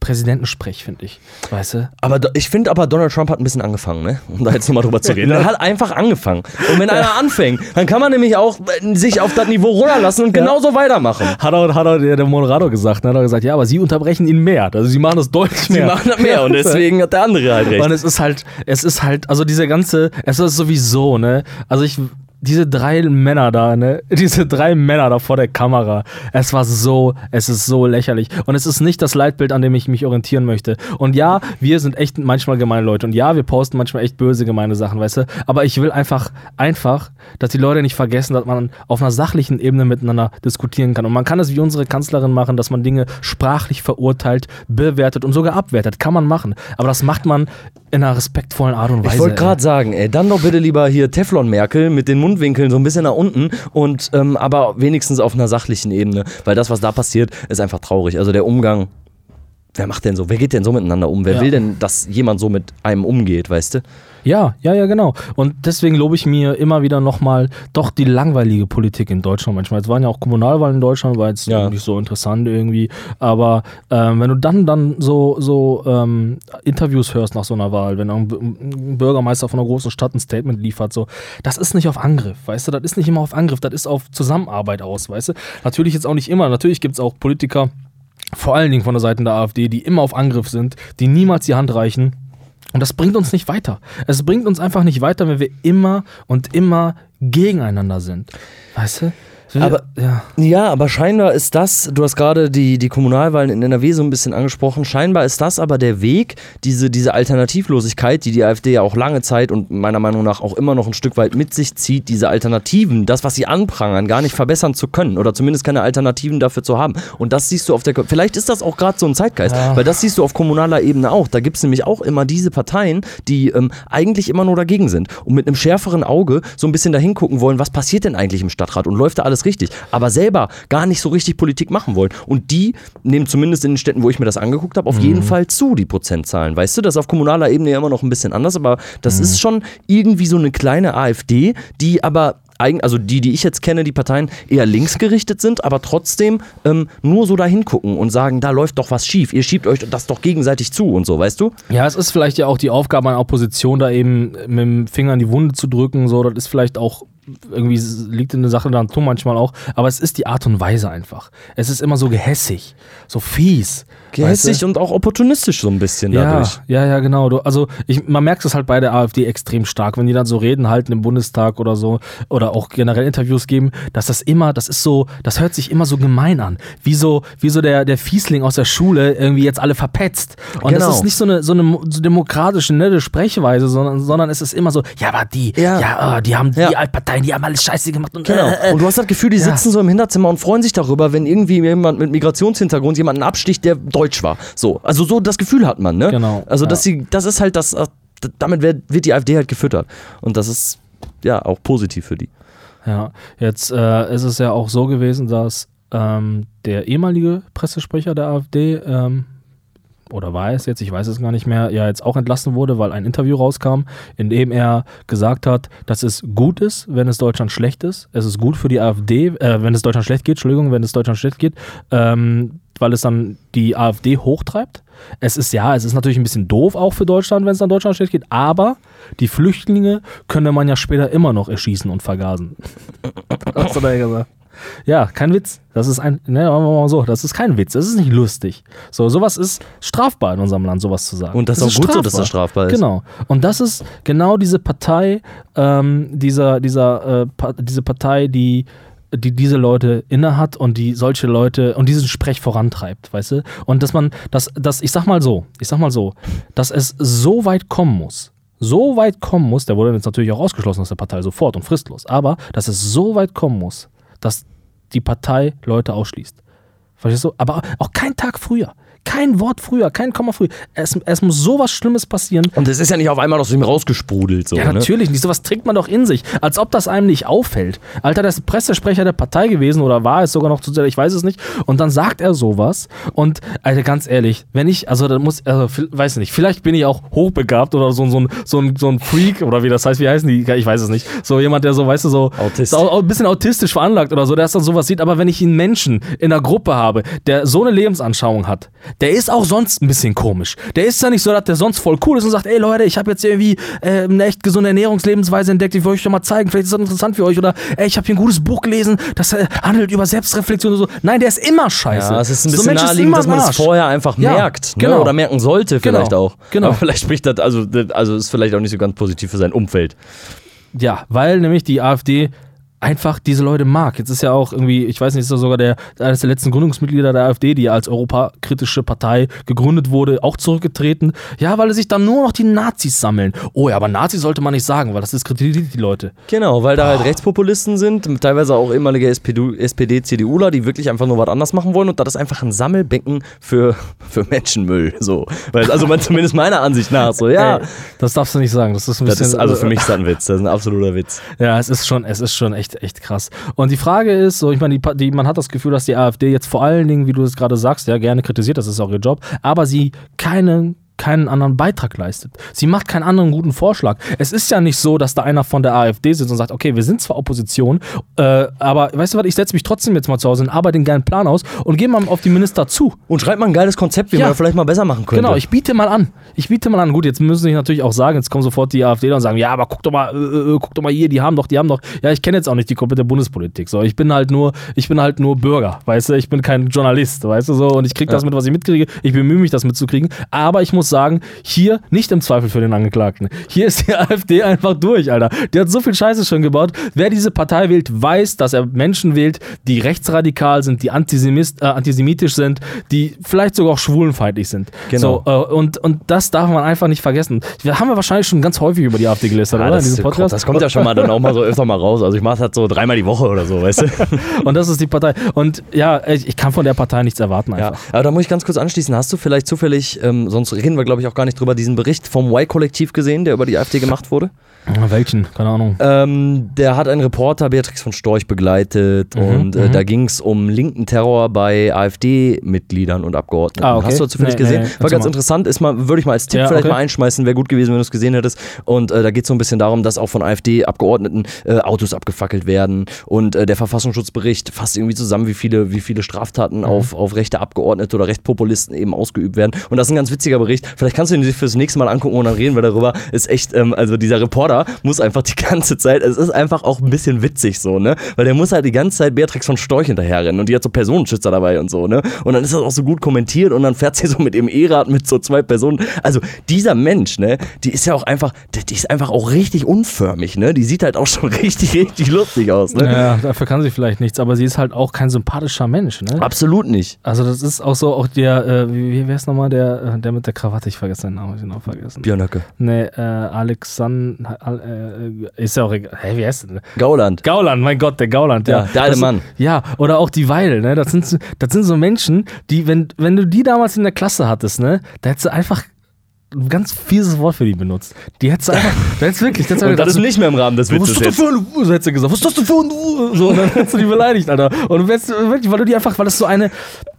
[SPEAKER 3] Präsidentensprech, finde ich. Weißt du?
[SPEAKER 4] Aber ich finde aber, Donald Trump hat ein bisschen angefangen, ne? Um da jetzt nochmal drüber zu reden. Er hat einfach angefangen. Und wenn einer anfängt, dann kann man nämlich auch äh, sich auf das Niveau runterlassen und genauso weitermachen.
[SPEAKER 3] Hat auch, hat auch der, der Moderator gesagt. Ne? Hat er gesagt, ja, aber sie unterbrechen ihn mehr. Also sie machen das deutlich
[SPEAKER 4] Sie
[SPEAKER 3] mehr.
[SPEAKER 4] machen das mehr und deswegen hat der andere halt recht.
[SPEAKER 3] Und es ist halt, es ist halt, also diese ganze, es ist sowieso, ne? Also ich, diese drei Männer da, ne? Diese drei Männer da vor der Kamera. Es war so, es ist so lächerlich. Und es ist nicht das Leitbild, an dem ich mich orientieren möchte. Und ja, wir sind echt manchmal gemeine Leute. Und ja, wir posten manchmal echt böse, gemeine Sachen, weißt du? Aber ich will einfach, einfach, dass die Leute nicht vergessen, dass man auf einer sachlichen Ebene miteinander diskutieren kann. Und man kann es wie unsere Kanzlerin machen, dass man Dinge sprachlich verurteilt, bewertet und sogar abwertet. Kann man machen. Aber das macht man in einer respektvollen Art und Weise.
[SPEAKER 4] Ich wollte gerade sagen, ey, dann doch bitte lieber hier Teflon-Merkel mit den Mundwinkeln so ein bisschen nach unten und ähm, aber wenigstens auf einer sachlichen Ebene, weil das, was da passiert, ist einfach traurig. Also der Umgang, wer macht denn so, wer geht denn so miteinander um? Wer
[SPEAKER 3] Ja.
[SPEAKER 4] will denn, dass jemand so mit einem umgeht, weißt du?
[SPEAKER 3] Ja, ja, ja, genau. Und deswegen lobe ich mir immer wieder nochmal doch die langweilige Politik in Deutschland manchmal. Es waren ja auch Kommunalwahlen in Deutschland, war jetzt
[SPEAKER 4] Ja.
[SPEAKER 3] nicht so interessant irgendwie. Aber ähm, wenn du dann dann so, so ähm, Interviews hörst nach so einer Wahl, wenn ein, Bürgermeister von einer großen Stadt ein Statement liefert, so, das ist nicht auf Angriff, weißt du, das ist nicht immer auf Angriff, das ist auf Zusammenarbeit aus, weißt du. Natürlich jetzt auch nicht immer, natürlich gibt es auch Politiker, vor allen Dingen von der Seite der AfD, die immer auf Angriff sind, die niemals die Hand reichen. Und das bringt uns nicht weiter. Es bringt uns einfach nicht weiter, wenn wir immer und immer gegeneinander sind. Weißt du?
[SPEAKER 4] Aber-
[SPEAKER 3] ja.
[SPEAKER 4] Ja, aber scheinbar ist das, du hast gerade die, die Kommunalwahlen in NRW so ein bisschen angesprochen, scheinbar ist das aber der Weg, diese, diese Alternativlosigkeit, die die AfD ja auch lange Zeit und meiner Meinung nach auch immer noch ein Stück weit mit sich zieht, diese Alternativen, das, was sie anprangern, gar nicht verbessern zu können oder zumindest keine Alternativen dafür zu haben. Und das siehst du auf der, vielleicht ist das auch gerade so ein Zeitgeist,
[SPEAKER 3] Ja.
[SPEAKER 4] weil das siehst du auf kommunaler Ebene auch. Da gibt es nämlich auch immer diese Parteien, die ähm, eigentlich immer nur dagegen sind und mit einem schärferen Auge so ein bisschen dahin gucken wollen, was passiert denn eigentlich im Stadtrat und läuft da alles richtig, aber selber gar nicht so richtig Politik machen wollen. Und die nehmen zumindest in den Städten, wo ich mir das angeguckt habe, auf jeden Fall zu, die Prozentzahlen. Weißt du, das ist auf kommunaler Ebene ja immer noch ein bisschen anders, aber das ist schon irgendwie so eine kleine AfD, die aber also die, die ich jetzt kenne, die Parteien eher links gerichtet sind, aber trotzdem ähm, nur so dahin gucken und sagen, da läuft doch was schief, ihr schiebt euch das doch gegenseitig zu und so, weißt du?
[SPEAKER 3] ja, es ist vielleicht ja auch die Aufgabe einer Opposition, da eben mit dem Finger in die Wunde zu drücken. So, das ist vielleicht auch irgendwie liegt in der Sache dann tun manchmal auch, aber es ist die Art und Weise einfach. Es ist immer so gehässig, so fies. weißt du?
[SPEAKER 4] Gehässig und auch opportunistisch so ein bisschen
[SPEAKER 3] Ja,
[SPEAKER 4] dadurch.
[SPEAKER 3] ja, ja, genau. Du, also ich, man merkt es halt bei der AfD extrem stark, wenn die dann so Reden halten im Bundestag oder so oder auch generell Interviews geben, dass das immer, das ist so, das hört sich immer so gemein an. Wie so, wie so der, der Fiesling aus der Schule irgendwie jetzt alle verpetzt. Und
[SPEAKER 4] Genau.
[SPEAKER 3] das ist nicht so eine, so eine so demokratische, nette Sprechweise, sondern, sondern es ist immer so, ja, aber die,
[SPEAKER 4] Ja.
[SPEAKER 3] ja, äh, die haben,
[SPEAKER 4] Ja.
[SPEAKER 3] die Altparteien, die haben alles scheiße gemacht und
[SPEAKER 4] Genau.
[SPEAKER 3] äh, äh.
[SPEAKER 4] Und du hast das Gefühl, die
[SPEAKER 3] Ja.
[SPEAKER 4] sitzen so im Hinterzimmer und freuen sich darüber, wenn irgendwie jemand mit Migrationshintergrund jemanden absticht, der deutsch war. So, also so das Gefühl hat man, ne?
[SPEAKER 3] Genau,
[SPEAKER 4] Also
[SPEAKER 3] ja.
[SPEAKER 4] dass sie, das ist halt das, äh, damit wird, wird die AfD halt gefüttert. Und das ist ja auch positiv für die.
[SPEAKER 3] Ja, jetzt äh, ist es ja auch so gewesen, dass ähm, der ehemalige Pressesprecher der AfD, ähm, oder war es jetzt, ich weiß es gar nicht mehr, ja jetzt auch entlassen wurde, weil ein Interview rauskam, in dem er gesagt hat, dass es gut ist, wenn es Deutschland schlecht ist. Es ist gut für die AfD, äh, wenn es Deutschland schlecht geht, Entschuldigung, wenn es Deutschland schlecht geht, ähm, weil es dann die AfD hochtreibt. Es ist ja, es ist natürlich ein bisschen doof auch für Deutschland, wenn es dann Deutschland schlecht geht, aber die Flüchtlinge könne man ja später immer noch erschießen und vergasen. Was hat er gesagt? Ja, kein Witz. Das ist ein, ne, machen wir mal so, das ist kein Witz, das ist nicht lustig. So, sowas ist strafbar in unserem Land, sowas zu sagen.
[SPEAKER 4] Und das, ist auch gut so, dass das strafbar ist.
[SPEAKER 3] Genau. Und das ist genau diese Partei, ähm, dieser, dieser, äh, pa diese Partei, die die diese Leute innehat und die solche Leute und diesen Sprech vorantreibt, weißt du? Und dass man, dass, dass, ich sag mal so, ich sag mal so, dass es so weit kommen muss, so weit kommen muss, der wurde jetzt natürlich auch ausgeschlossen aus der Partei sofort und fristlos, aber dass es so weit kommen muss, dass die Partei Leute ausschließt. Verstehst du? Aber auch kein Tag früher. Kein Wort früher, kein Komma früher. Es, es muss sowas Schlimmes passieren.
[SPEAKER 4] Und es ist ja nicht auf einmal aus ihm rausgesprudelt. So,
[SPEAKER 3] Ja,
[SPEAKER 4] ne?
[SPEAKER 3] natürlich nicht. Sowas trägt man doch in sich. Als ob das einem nicht auffällt. Alter, der ist Pressesprecher der Partei gewesen oder war es sogar noch zu sehr, ich weiß es nicht. Und dann sagt er sowas. Und, Alter, ganz ehrlich, wenn ich, also dann muss, also, weiß nicht, vielleicht bin ich auch hochbegabt oder so, so, ein, so, ein, so ein Freak oder wie das heißt, wie heißen die? Ich weiß es nicht. So jemand, der so, weißt du, so
[SPEAKER 4] Autist.
[SPEAKER 3] ein bisschen autistisch veranlagt oder so, der es dann sowas sieht. Aber wenn ich einen Menschen in einer Gruppe habe, der so eine Lebensanschauung hat, der ist auch sonst ein bisschen komisch. Der ist ja nicht so, dass der sonst voll cool ist und sagt, ey Leute, ich habe jetzt irgendwie äh, eine echt gesunde Ernährungslebensweise entdeckt, die will ich euch doch mal zeigen, vielleicht ist das interessant für euch. Oder ey, ich habe hier ein gutes Buch gelesen, das äh, handelt über Selbstreflexion und so. Nein, der ist immer scheiße.
[SPEAKER 4] Ja, es ist ein
[SPEAKER 3] So
[SPEAKER 4] bisschen
[SPEAKER 3] ist
[SPEAKER 4] naheliegend, dass man es
[SPEAKER 3] Arsch.
[SPEAKER 4] vorher einfach
[SPEAKER 3] Ja,
[SPEAKER 4] merkt. Ne?
[SPEAKER 3] genau.
[SPEAKER 4] Oder merken sollte vielleicht
[SPEAKER 3] Genau,
[SPEAKER 4] auch.
[SPEAKER 3] genau.
[SPEAKER 4] Aber vielleicht spricht das, also, das- also ist vielleicht auch nicht so ganz positiv für sein Umfeld.
[SPEAKER 3] Ja, weil nämlich die AfD einfach diese Leute mag. Jetzt ist ja auch irgendwie, ich weiß nicht, ist ja sogar der, eines der letzten Gründungsmitglieder der AfD, die als europakritische Partei gegründet wurde, auch zurückgetreten. Ja, weil sich dann nur noch die Nazis sammeln. Oh ja, aber Nazis sollte man nicht sagen, weil das diskreditiert die Leute.
[SPEAKER 4] Genau, weil da halt Rechtspopulisten sind, teilweise auch ehemalige SPD, SPD CDUler, die wirklich einfach nur was anders machen wollen und das ist einfach ein Sammelbecken für, für Menschenmüll. So. Weil, also man, zumindest meiner Ansicht nach. So, ja.
[SPEAKER 3] Ey, das darfst du nicht sagen. Das ist ein
[SPEAKER 4] Das
[SPEAKER 3] bisschen.
[SPEAKER 4] ist, also für mich ist das ein Witz, das ist ein absoluter Witz.
[SPEAKER 3] Ja, es ist schon, es ist schon echt, echt krass. Und die Frage ist, so, ich meine, die, die, man hat das Gefühl, dass die AfD jetzt vor allen Dingen, wie du es gerade sagst, ja, gerne kritisiert, das ist auch ihr Job, aber sie keinen keinen anderen Beitrag leistet. Sie macht keinen anderen guten Vorschlag. Es ist ja nicht so, dass da einer von der AfD sitzt und sagt, okay, wir sind zwar Opposition, äh, aber weißt du was, ich setze mich trotzdem jetzt mal zu Hause und arbeite einen geilen Plan aus und gehe mal auf die Minister zu.
[SPEAKER 4] Und schreibt mal ein geiles Konzept, wie
[SPEAKER 3] Ja.
[SPEAKER 4] man vielleicht mal besser machen könnte.
[SPEAKER 3] Genau, ich biete mal an. Ich biete mal an. Gut, jetzt müssen sie natürlich auch sagen, jetzt kommen sofort die AfD und sagen, ja, aber guck doch mal, äh, äh, guck doch mal hier, die haben doch, die haben doch. Ja, ich kenne jetzt auch nicht die komplette Bundespolitik. So, ich bin halt nur, ich bin halt nur Bürger, weißt du, ich bin kein Journalist, weißt du so, und ich kriege das mit, was ich mitkriege. Ich bemühe mich, das mitzukriegen. Aber ich muss sagen, hier nicht im Zweifel für den Angeklagten. Hier ist die AfD einfach durch, Alter. Die hat so viel Scheiße schon gebaut. Wer diese Partei wählt, weiß, dass er Menschen wählt, die rechtsradikal sind, die antisemist, äh, antisemitisch sind, die vielleicht sogar auch schwulenfeindlich sind.
[SPEAKER 4] Genau.
[SPEAKER 3] So, äh, und, und das darf man einfach nicht vergessen. Wir haben ja wahrscheinlich schon ganz häufig über die AfD gelästert,
[SPEAKER 4] Ja,
[SPEAKER 3] oder?
[SPEAKER 4] das, das kommt ja schon mal dann auch mal so öfter mal raus. Also ich mache das halt so dreimal die Woche oder so, weißt du?
[SPEAKER 3] Und das ist die Partei. Und ja, ich, ich kann von der Partei nichts erwarten
[SPEAKER 4] Ja,
[SPEAKER 3] einfach.
[SPEAKER 4] aber da muss ich ganz kurz anschließen. Hast du vielleicht zufällig, ähm, sonst reden wir glaube ich auch gar nicht drüber, diesen Bericht vom Y-Kollektiv gesehen, der über die AfD gemacht wurde?
[SPEAKER 3] Ja. Welchen? Keine Ahnung.
[SPEAKER 4] Ähm, der hat einen Reporter, Beatrix von Storch, begleitet
[SPEAKER 3] Mhm,
[SPEAKER 4] und äh, da ging es um linken Terror bei AfD-Mitgliedern und Abgeordneten.
[SPEAKER 3] Ah, okay.
[SPEAKER 4] Hast du das zufällig
[SPEAKER 3] Nee,
[SPEAKER 4] gesehen?
[SPEAKER 3] nee,
[SPEAKER 4] War ganz
[SPEAKER 3] mal.
[SPEAKER 4] interessant, ist mal, würde ich mal als Tipp
[SPEAKER 3] Ja,
[SPEAKER 4] vielleicht
[SPEAKER 3] okay.
[SPEAKER 4] mal einschmeißen, wäre gut gewesen, wenn du es gesehen hättest. Und äh, da geht es so ein bisschen darum, dass auch von AfD-Abgeordneten äh, Autos abgefackelt werden und äh, der Verfassungsschutzbericht fasst irgendwie zusammen, wie viele, wie viele Straftaten
[SPEAKER 3] Mhm.
[SPEAKER 4] auf, auf rechte Abgeordnete oder Rechtspopulisten eben ausgeübt werden. Und das ist ein ganz witziger Bericht. Vielleicht kannst du ihn dir fürs nächste Mal angucken und dann reden wir darüber. Ist echt, ähm, also dieser Reporter muss einfach die ganze Zeit, es ist einfach auch ein bisschen witzig so, ne? Weil der muss halt die ganze Zeit Beatrix von Storch hinterherrennen und die hat so Personenschützer dabei und so, ne? Und dann ist das auch so gut kommentiert und dann fährt sie so mit dem E-Rad mit so zwei Personen. Also dieser Mensch, ne? Die ist ja auch einfach, die, ist einfach auch richtig unförmig, ne? Die sieht halt auch schon richtig, richtig lustig aus, ne?
[SPEAKER 3] Ja, dafür kann sie vielleicht nichts, aber sie ist halt auch kein sympathischer Mensch, ne?
[SPEAKER 4] Absolut nicht.
[SPEAKER 3] Also das ist auch so, auch der, äh, wie, wie wer ist nochmal der, äh, der mit der Krawatte, ich vergesse seinen Namen, ich ihn auch vergessen.
[SPEAKER 4] Björn Höcke.
[SPEAKER 3] Nee, äh, Alexander, äh, ist ja auch egal. Hä, wie heißt denn?
[SPEAKER 4] Gauland.
[SPEAKER 3] Gauland, mein Gott, der Gauland, ja.
[SPEAKER 4] Ja, der alte Mann.
[SPEAKER 3] Ja, oder auch die Weil, ne? Das sind, so- das sind so Menschen, die, wenn, wenn du die damals in der Klasse hattest, ne, da hättest du einfach ein ganz fieses Wort für die benutzt. Die hättest du einfach, da hättest du wirklich, da hättest du
[SPEAKER 4] Und das ist nicht mehr im Rahmen des
[SPEAKER 3] was ist
[SPEAKER 4] Witzes
[SPEAKER 3] das für eine, so hättest du gesagt, was ist das denn für eine, so, und dann hättest du die beleidigt, Alter. Und du wärst wirklich, weil du die einfach, weil das so eine,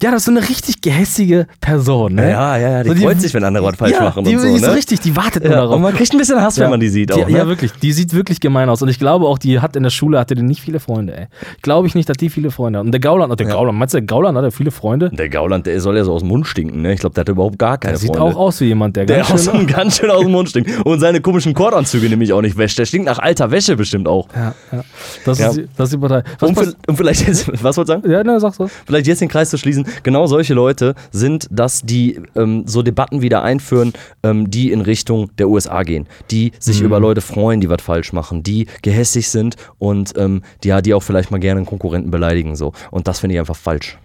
[SPEAKER 3] ja, das ist so eine richtig gehässige Person, ne?
[SPEAKER 4] Ja, ja, ja, die
[SPEAKER 3] So
[SPEAKER 4] freut sich, wenn andere was falsch
[SPEAKER 3] ja,
[SPEAKER 4] machen
[SPEAKER 3] die,
[SPEAKER 4] und so,
[SPEAKER 3] die ist
[SPEAKER 4] ne?
[SPEAKER 3] richtig, die wartet nur
[SPEAKER 4] Ja,
[SPEAKER 3] darauf.
[SPEAKER 4] und man kriegt ein bisschen Hass, wenn man die sieht auch,
[SPEAKER 3] Die,
[SPEAKER 4] ne?
[SPEAKER 3] Ja, wirklich. Die sieht wirklich gemein aus. Und ich glaube auch, die hat in der Schule, hatte die nicht viele Freunde, ey. Glaube ich nicht, dass die viele Freunde hat. Und der Gauland, oh, der Gauland, meinst du, der Gauland hat ja viele Freunde?
[SPEAKER 4] Der Gauland, der soll ja so aus dem Mund stinken, ne? Ich glaube, der hat überhaupt gar keine
[SPEAKER 3] Der sieht
[SPEAKER 4] Freunde.
[SPEAKER 3] auch aus wie jemand, der,
[SPEAKER 4] Der
[SPEAKER 3] ganz
[SPEAKER 4] aus
[SPEAKER 3] schön,
[SPEAKER 4] dem ganz schön aus dem Mund stinkt. Und seine komischen Kordanzüge nämlich auch nicht wäscht. Der stinkt nach alter Wäsche bestimmt auch.
[SPEAKER 3] Ja, ja. Das,
[SPEAKER 4] Ja.
[SPEAKER 3] Ist, die- das ist die Partei. Was
[SPEAKER 4] Und,
[SPEAKER 3] pass-
[SPEAKER 4] vi- und vielleicht jetzt, was wolltest du sagen?
[SPEAKER 3] ja, ne, sag so.
[SPEAKER 4] Vielleicht jetzt den Kreis zu schließen. Genau solche Leute sind, dass die ähm, so Debatten wieder einführen, ähm, die in Richtung der USA gehen. Die sich
[SPEAKER 3] Mhm.
[SPEAKER 4] über Leute freuen, die was falsch machen, die gehässig sind und ähm, die, ja, die auch vielleicht mal gerne einen Konkurrenten beleidigen. So. Und das finde ich einfach falsch.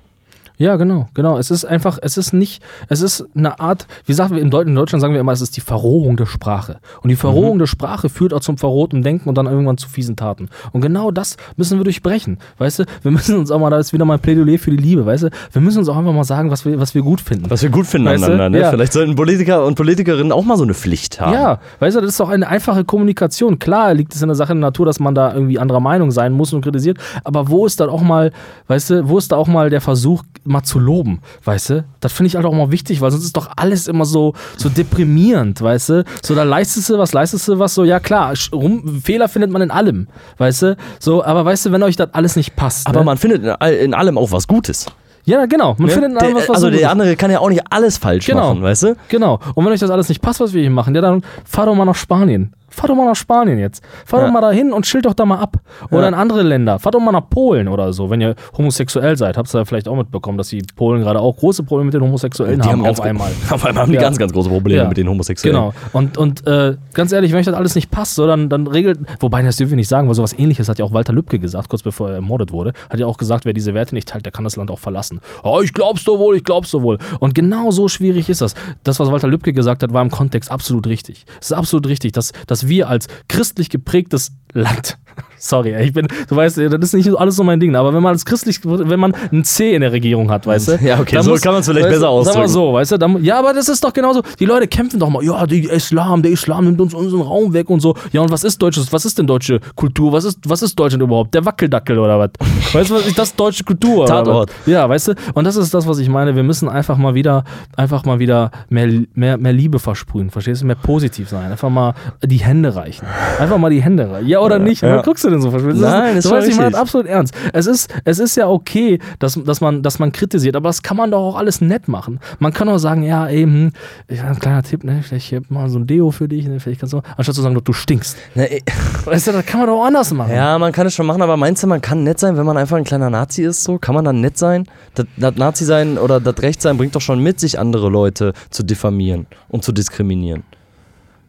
[SPEAKER 3] Ja, genau, genau. Es ist einfach, es ist nicht, es ist eine Art, wie sagen wir in, Deut in Deutschland sagen wir immer, es ist die Verrohung der Sprache. Und die Verrohung
[SPEAKER 4] Mhm.
[SPEAKER 3] der Sprache führt auch zum verrohten Denken und dann irgendwann zu fiesen Taten. Und genau das müssen wir durchbrechen. Weißt du, wir müssen uns auch mal, da ist wieder mal ein Plädoyer für die Liebe, weißt du, wir müssen uns auch einfach mal sagen, was wir, was wir gut finden.
[SPEAKER 4] Was wir gut finden
[SPEAKER 3] Weißt
[SPEAKER 4] aneinander. Ne?
[SPEAKER 3] Ja.
[SPEAKER 4] Vielleicht sollten Politiker und Politikerinnen auch mal so eine Pflicht haben.
[SPEAKER 3] Ja, weißt du, das ist doch eine einfache Kommunikation. Klar liegt es in der Sache der Natur, dass man da irgendwie anderer Meinung sein muss und kritisiert, aber wo ist dann auch mal, weißt du, wo ist da auch mal der Versuch, mal zu loben, weißt du? Das finde ich halt auch mal wichtig, weil sonst ist doch alles immer so, so deprimierend, weißt du? So, da leistest du was, leistest du was, so, ja klar, rum, Fehler findet man in allem, weißt du? So, aber weißt du, wenn euch das alles nicht passt.
[SPEAKER 4] Aber
[SPEAKER 3] ne?
[SPEAKER 4] man findet in, all, in allem auch was Gutes.
[SPEAKER 3] Ja, genau, man
[SPEAKER 4] Ne?
[SPEAKER 3] findet in allem
[SPEAKER 4] der,
[SPEAKER 3] was, was
[SPEAKER 4] also
[SPEAKER 3] so
[SPEAKER 4] der andere kann ja auch nicht alles falsch
[SPEAKER 3] Genau.
[SPEAKER 4] machen, weißt du?
[SPEAKER 3] Genau. Und wenn euch das alles nicht passt, was wir hier machen, ja, dann fahr doch mal nach Spanien. Fahr doch mal nach Spanien jetzt. Fahr
[SPEAKER 4] Ja.
[SPEAKER 3] doch mal dahin und schild doch da mal ab. Oder
[SPEAKER 4] Ja.
[SPEAKER 3] in andere Länder. Fahr doch mal nach Polen oder so, wenn ihr homosexuell seid. Habt ihr ja vielleicht auch mitbekommen, dass die Polen gerade auch große Probleme mit den Homosexuellen haben,
[SPEAKER 4] ganz
[SPEAKER 3] auf einmal.
[SPEAKER 4] Auf einmal haben die ganz, ganz große Probleme mit den Homosexuellen.
[SPEAKER 3] Genau. Und, und äh, ganz ehrlich, wenn euch das alles nicht passt, so, dann, dann regelt, wobei das dürfen wir nicht sagen, weil sowas ähnliches hat ja auch Walter Lübcke gesagt, kurz bevor er ermordet wurde, hat ja auch gesagt, wer diese Werte nicht teilt, der kann das Land auch verlassen. Oh, ich glaub's doch wohl, ich glaub's doch wohl. Und genau so schwierig ist das. Das, was Walter Lübcke gesagt hat, war im Kontext absolut richtig. Es ist absolut richtig, dass, dass wir als christlich geprägtes Land, sorry, ich bin, du weißt, das ist nicht alles so mein Ding, aber wenn man als christlich, wenn man ein C in der Regierung hat, weißt du?
[SPEAKER 4] Ja, okay,
[SPEAKER 3] dann
[SPEAKER 4] so kann man's vielleicht
[SPEAKER 3] weißt
[SPEAKER 4] besser
[SPEAKER 3] Sag
[SPEAKER 4] ausdrücken.
[SPEAKER 3] mal so, weißt du, dann, ja, aber das ist doch genauso. Die Leute kämpfen doch mal, ja, der Islam, der Islam nimmt uns unseren Raum weg und so. Ja, und was ist deutsches, was ist denn deutsche Kultur? Was ist, was ist Deutschland überhaupt? Der Wackeldackel oder was? Weißt du, was ist das deutsche Kultur?
[SPEAKER 4] Tatort.
[SPEAKER 3] Ja, weißt du, und das ist das, was ich meine. Wir müssen einfach mal wieder, einfach mal wieder mehr, mehr, mehr Liebe versprühen, verstehst du? Mehr positiv sein. Einfach mal die Hände reichen. Einfach mal die Hände reichen. Ja, oder nicht?
[SPEAKER 4] ja.
[SPEAKER 3] Guckst du denn so? Das
[SPEAKER 4] Nein,
[SPEAKER 3] du
[SPEAKER 4] schon
[SPEAKER 3] weißt, ich das
[SPEAKER 4] richtig.
[SPEAKER 3] absolut ernst. Es ist, es ist ja okay, dass, dass, man, dass man kritisiert, aber das kann man doch auch alles nett machen. Man kann auch sagen, ja, eben, ja, ein kleiner Tipp, ne, vielleicht hier mal so ein Deo für dich, ne, vielleicht kannst du, anstatt zu sagen, du stinkst.
[SPEAKER 4] Na, eh,
[SPEAKER 3] Weißt du, das kann man doch auch anders machen.
[SPEAKER 4] Ja, man kann es schon machen, aber meinst du, man kann nett sein, wenn man einfach ein kleiner Nazi ist? So? Kann man dann nett sein? Das, das Nazi sein oder das Recht sein bringt doch schon mit sich, andere Leute zu diffamieren und zu diskriminieren.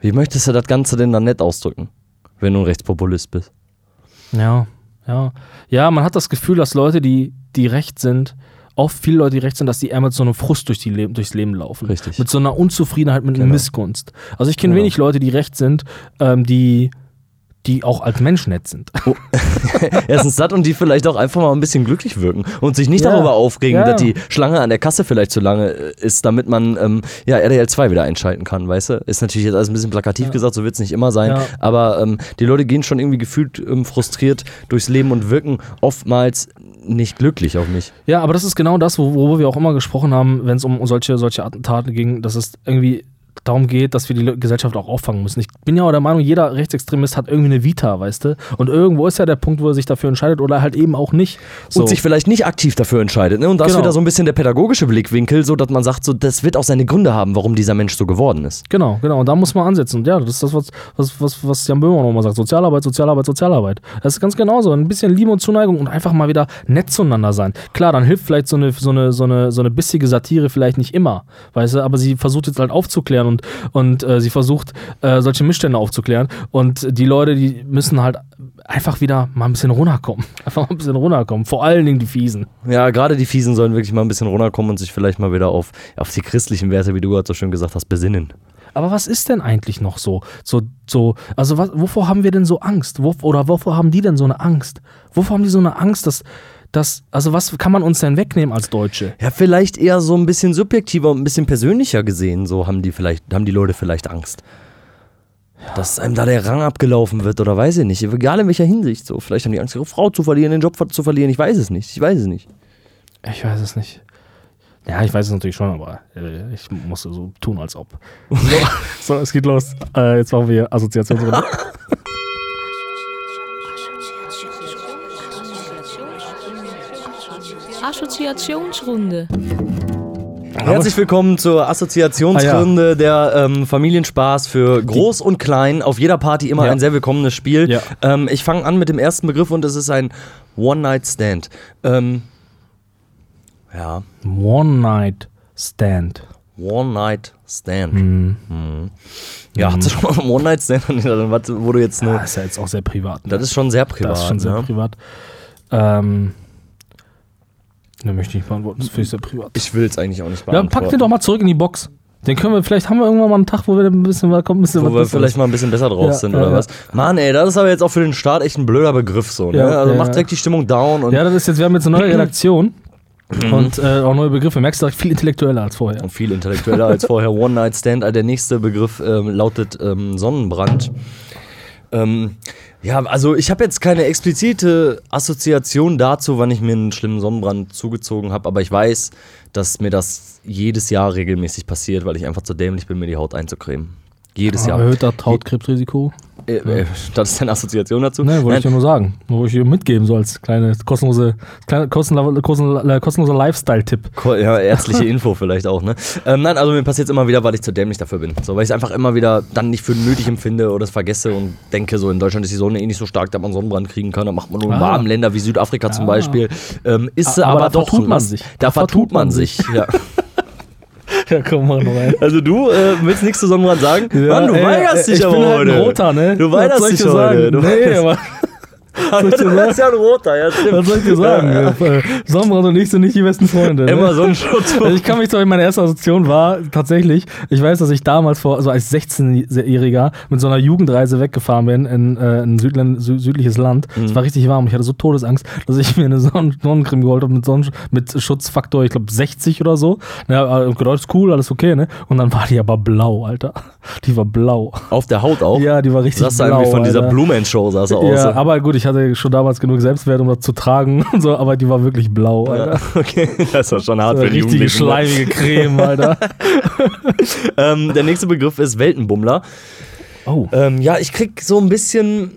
[SPEAKER 4] Wie möchtest du das Ganze denn dann nett ausdrücken, wenn du ein Rechtspopulist bist?
[SPEAKER 3] Ja, ja. Ja, man hat das Gefühl, dass Leute, die, die recht sind, oft viele Leute, die recht sind, dass die eher mit so einem Frust durch die Le durchs Leben laufen.
[SPEAKER 4] Richtig.
[SPEAKER 3] Mit so einer Unzufriedenheit, mit einer
[SPEAKER 4] Genau.
[SPEAKER 3] Missgunst. Also ich kenne
[SPEAKER 4] Genau.
[SPEAKER 3] wenig Leute, die recht sind, ähm, die, die auch als Mensch nett sind.
[SPEAKER 4] Erstens das und die vielleicht auch einfach mal ein bisschen glücklich wirken und sich nicht
[SPEAKER 3] Ja.
[SPEAKER 4] darüber aufregen,
[SPEAKER 3] Ja.
[SPEAKER 4] dass die Schlange an der Kasse vielleicht zu lange äh, ist, damit man ähm, ja, RDL 2 wieder einschalten kann, weißt du? Ist natürlich jetzt alles ein bisschen plakativ
[SPEAKER 3] Ja.
[SPEAKER 4] gesagt, so wird es nicht immer sein, aber ähm, die Leute gehen schon irgendwie gefühlt ähm, frustriert durchs Leben und wirken oftmals nicht glücklich auf mich.
[SPEAKER 3] Ja, aber das ist genau das, wo- worüber wir auch immer gesprochen haben, wenn es um solche, solche Attentate ging, dass es irgendwie darum geht, dass wir die Gesellschaft auch auffangen müssen. Ich bin ja auch der Meinung, jeder Rechtsextremist hat irgendwie eine Vita, weißt du? Und irgendwo ist ja der Punkt, wo er sich dafür entscheidet oder halt eben auch nicht. So.
[SPEAKER 4] Und sich vielleicht nicht aktiv dafür entscheidet. Ne? Und das ist
[SPEAKER 3] Genau.
[SPEAKER 4] wieder so ein bisschen der pädagogische Blickwinkel, so dass man sagt, so, das wird auch seine Gründe haben, warum dieser Mensch so geworden ist.
[SPEAKER 3] Genau, genau. Und da muss man ansetzen. Und ja, das ist das, was, was, was, was Jan Böhmer nochmal sagt. Sozialarbeit, Sozialarbeit, Sozialarbeit. Das ist ganz genauso. Ein bisschen Liebe und Zuneigung und einfach mal wieder nett zueinander sein. Klar, dann hilft vielleicht so eine, so eine, so eine, so eine bissige Satire vielleicht nicht immer, weißt du, aber sie versucht jetzt halt aufzuklären und, und äh, sie versucht, äh, solche Missstände aufzuklären. Und die Leute, die müssen halt einfach wieder mal ein bisschen runterkommen. Einfach mal ein bisschen runterkommen. Vor allen Dingen die Fiesen.
[SPEAKER 4] Ja, gerade die Fiesen sollen wirklich mal ein bisschen runterkommen und sich vielleicht mal wieder auf, auf die christlichen Werte, wie du gerade so schön gesagt hast, besinnen.
[SPEAKER 3] Aber was ist denn eigentlich noch so? So, so also was, wovor haben wir denn so Angst? Wo, oder wovor haben die denn so eine Angst? Wovor haben die so eine Angst, dass, dass, also was kann man uns denn wegnehmen als Deutsche?
[SPEAKER 4] Ja, vielleicht eher so ein bisschen subjektiver und ein bisschen persönlicher gesehen, so haben die vielleicht, haben die Leute vielleicht Angst. Dass einem da der Rang abgelaufen wird oder weiß ich nicht. Egal in welcher Hinsicht. So, vielleicht haben die Angst, ihre Frau zu verlieren, den Job zu verlieren. Ich weiß es nicht. Ich weiß es nicht.
[SPEAKER 3] Ich weiß es nicht. Ja, ich weiß es natürlich schon, aber äh, ich musste so tun, als ob. So, so es geht los. Äh, jetzt machen wir Assoziationsrunde.
[SPEAKER 2] Assoziationsrunde.
[SPEAKER 4] Herzlich willkommen zur Assoziationsrunde der ähm, Familienspaß für Groß und Klein. Auf jeder Party immer
[SPEAKER 3] Ja.
[SPEAKER 4] ein sehr willkommenes Spiel.
[SPEAKER 3] Ja.
[SPEAKER 4] Ähm, ich fange an mit dem ersten Begriff und es ist ein One-Night-Stand. Ähm, ja,
[SPEAKER 3] One-Night-Stand.
[SPEAKER 4] One-Night-Stand. Mhm. Ja, hast du schon mal einen One-Night-Stand? Wo du jetzt
[SPEAKER 3] Ja,
[SPEAKER 4] nur.
[SPEAKER 3] ist ja jetzt auch sehr privat. Ne?
[SPEAKER 4] Das ist schon sehr privat.
[SPEAKER 3] Das ist schon sehr
[SPEAKER 4] ne?
[SPEAKER 3] privat. Ähm, ne, möchte ich nicht beantworten. Das finde ich sehr privat.
[SPEAKER 4] Ich will es eigentlich auch nicht
[SPEAKER 3] Ja,
[SPEAKER 4] beantworten.
[SPEAKER 3] pack den doch mal zurück in die Box. Den können wir, vielleicht haben wir irgendwann mal einen Tag, wo wir ein bisschen, kommt ein bisschen
[SPEAKER 4] Wo wir vielleicht mal ein bisschen besser drauf
[SPEAKER 3] Ja,
[SPEAKER 4] sind,
[SPEAKER 3] ja,
[SPEAKER 4] oder
[SPEAKER 3] ja.
[SPEAKER 4] was? Mann, ey, das ist aber jetzt auch für den Start echt ein blöder Begriff so, ne? Also macht direkt die Stimmung down und,
[SPEAKER 3] Ja, das ist jetzt, wir haben jetzt eine neue Redaktion und äh, auch neue Begriffe. Merkst du direkt viel intellektueller als vorher.
[SPEAKER 4] und viel intellektueller als vorher. One-Night-Stand, äh, der nächste Begriff ähm, lautet ähm, Sonnenbrand. Ähm, ja, also ich habe jetzt keine explizite Assoziation dazu, wann ich mir einen schlimmen Sonnenbrand zugezogen habe, aber ich weiß, dass mir das jedes Jahr regelmäßig passiert, weil ich einfach zu dämlich bin, mir die Haut einzucremen. Jedes Jahr.
[SPEAKER 3] Erhöht das Hautkrebsrisiko?
[SPEAKER 4] Äh, äh, das ist deine Assoziation dazu?
[SPEAKER 3] Ne, wollte ich ja nur sagen. Wollte ich dir mitgeben, so als kleine kostenlose, kleine, kostenlose, kostenlose, kostenloser Lifestyle-Tipp.
[SPEAKER 4] Ja, ärztliche Info vielleicht auch, ne? Ähm, nein, also mir passiert immer wieder, weil ich zu dämlich dafür bin. So, weil ich es einfach immer wieder dann nicht für nötig empfinde oder es vergesse und denke, so in Deutschland ist die Sonne eh nicht so stark, dass man Sonnenbrand kriegen kann. Da macht man nur in
[SPEAKER 3] Ah.
[SPEAKER 4] warmen Länder wie Südafrika zum
[SPEAKER 3] Ah.
[SPEAKER 4] Beispiel. Ähm, ist
[SPEAKER 3] Aber
[SPEAKER 4] aber,
[SPEAKER 3] da
[SPEAKER 4] doch.
[SPEAKER 3] vertut man sich.
[SPEAKER 4] Da vertut man sich, ja.
[SPEAKER 3] Ja, komm mal rein.
[SPEAKER 4] Also du äh, willst nichts zu Sonnenbrand sagen? Mann, du
[SPEAKER 3] ey,
[SPEAKER 4] weigerst
[SPEAKER 3] ey,
[SPEAKER 4] dich
[SPEAKER 3] ich
[SPEAKER 4] aber
[SPEAKER 3] bin halt
[SPEAKER 4] heute.
[SPEAKER 3] ein Roter, ne?
[SPEAKER 4] Du weigerst dich heute.
[SPEAKER 3] sagen?
[SPEAKER 4] Du
[SPEAKER 3] nee,
[SPEAKER 4] weigerst-
[SPEAKER 3] aber
[SPEAKER 4] du bist ja ein Roter, ja stimmt.
[SPEAKER 3] was soll ich dir sagen? Äh, Sonnenbrand und ich sind nicht die besten Freunde. Ne?
[SPEAKER 4] Immer Sonnenschutz.
[SPEAKER 3] Also ich kann mich zwar, meine erste Assoziation war tatsächlich, ich weiß, dass ich damals vor, also als 16-Jähriger mit so einer Jugendreise weggefahren bin in äh, ein Südland, sü südliches Land. Es war richtig warm. Ich hatte so Todesangst, dass ich mir eine Sonnen Sonnencreme geholt habe mit, Sonnen mit Schutzfaktor, ich glaube 60 oder so. Ja, äh, gedacht, ist cool, alles okay, ne? Und dann war die aber blau, Alter. Die war blau.
[SPEAKER 4] Auf der Haut auch?
[SPEAKER 3] Ja, die war richtig
[SPEAKER 4] Das sah
[SPEAKER 3] blau.
[SPEAKER 4] irgendwie von dieser
[SPEAKER 3] Alter.
[SPEAKER 4] Blue Man Show sah so aus.
[SPEAKER 3] Ja, aber gut, ich hatte schon damals genug Selbstwert, um das zu tragen und so, aber die war wirklich blau, Alter.
[SPEAKER 4] Ja, okay, das war schon hart
[SPEAKER 3] war
[SPEAKER 4] für die
[SPEAKER 3] richtige
[SPEAKER 4] ne?
[SPEAKER 3] schleimige Creme, Alter.
[SPEAKER 4] Ähm, der nächste Begriff ist Weltenbummler.
[SPEAKER 3] Oh.
[SPEAKER 4] Ähm, ja, ich krieg so ein bisschen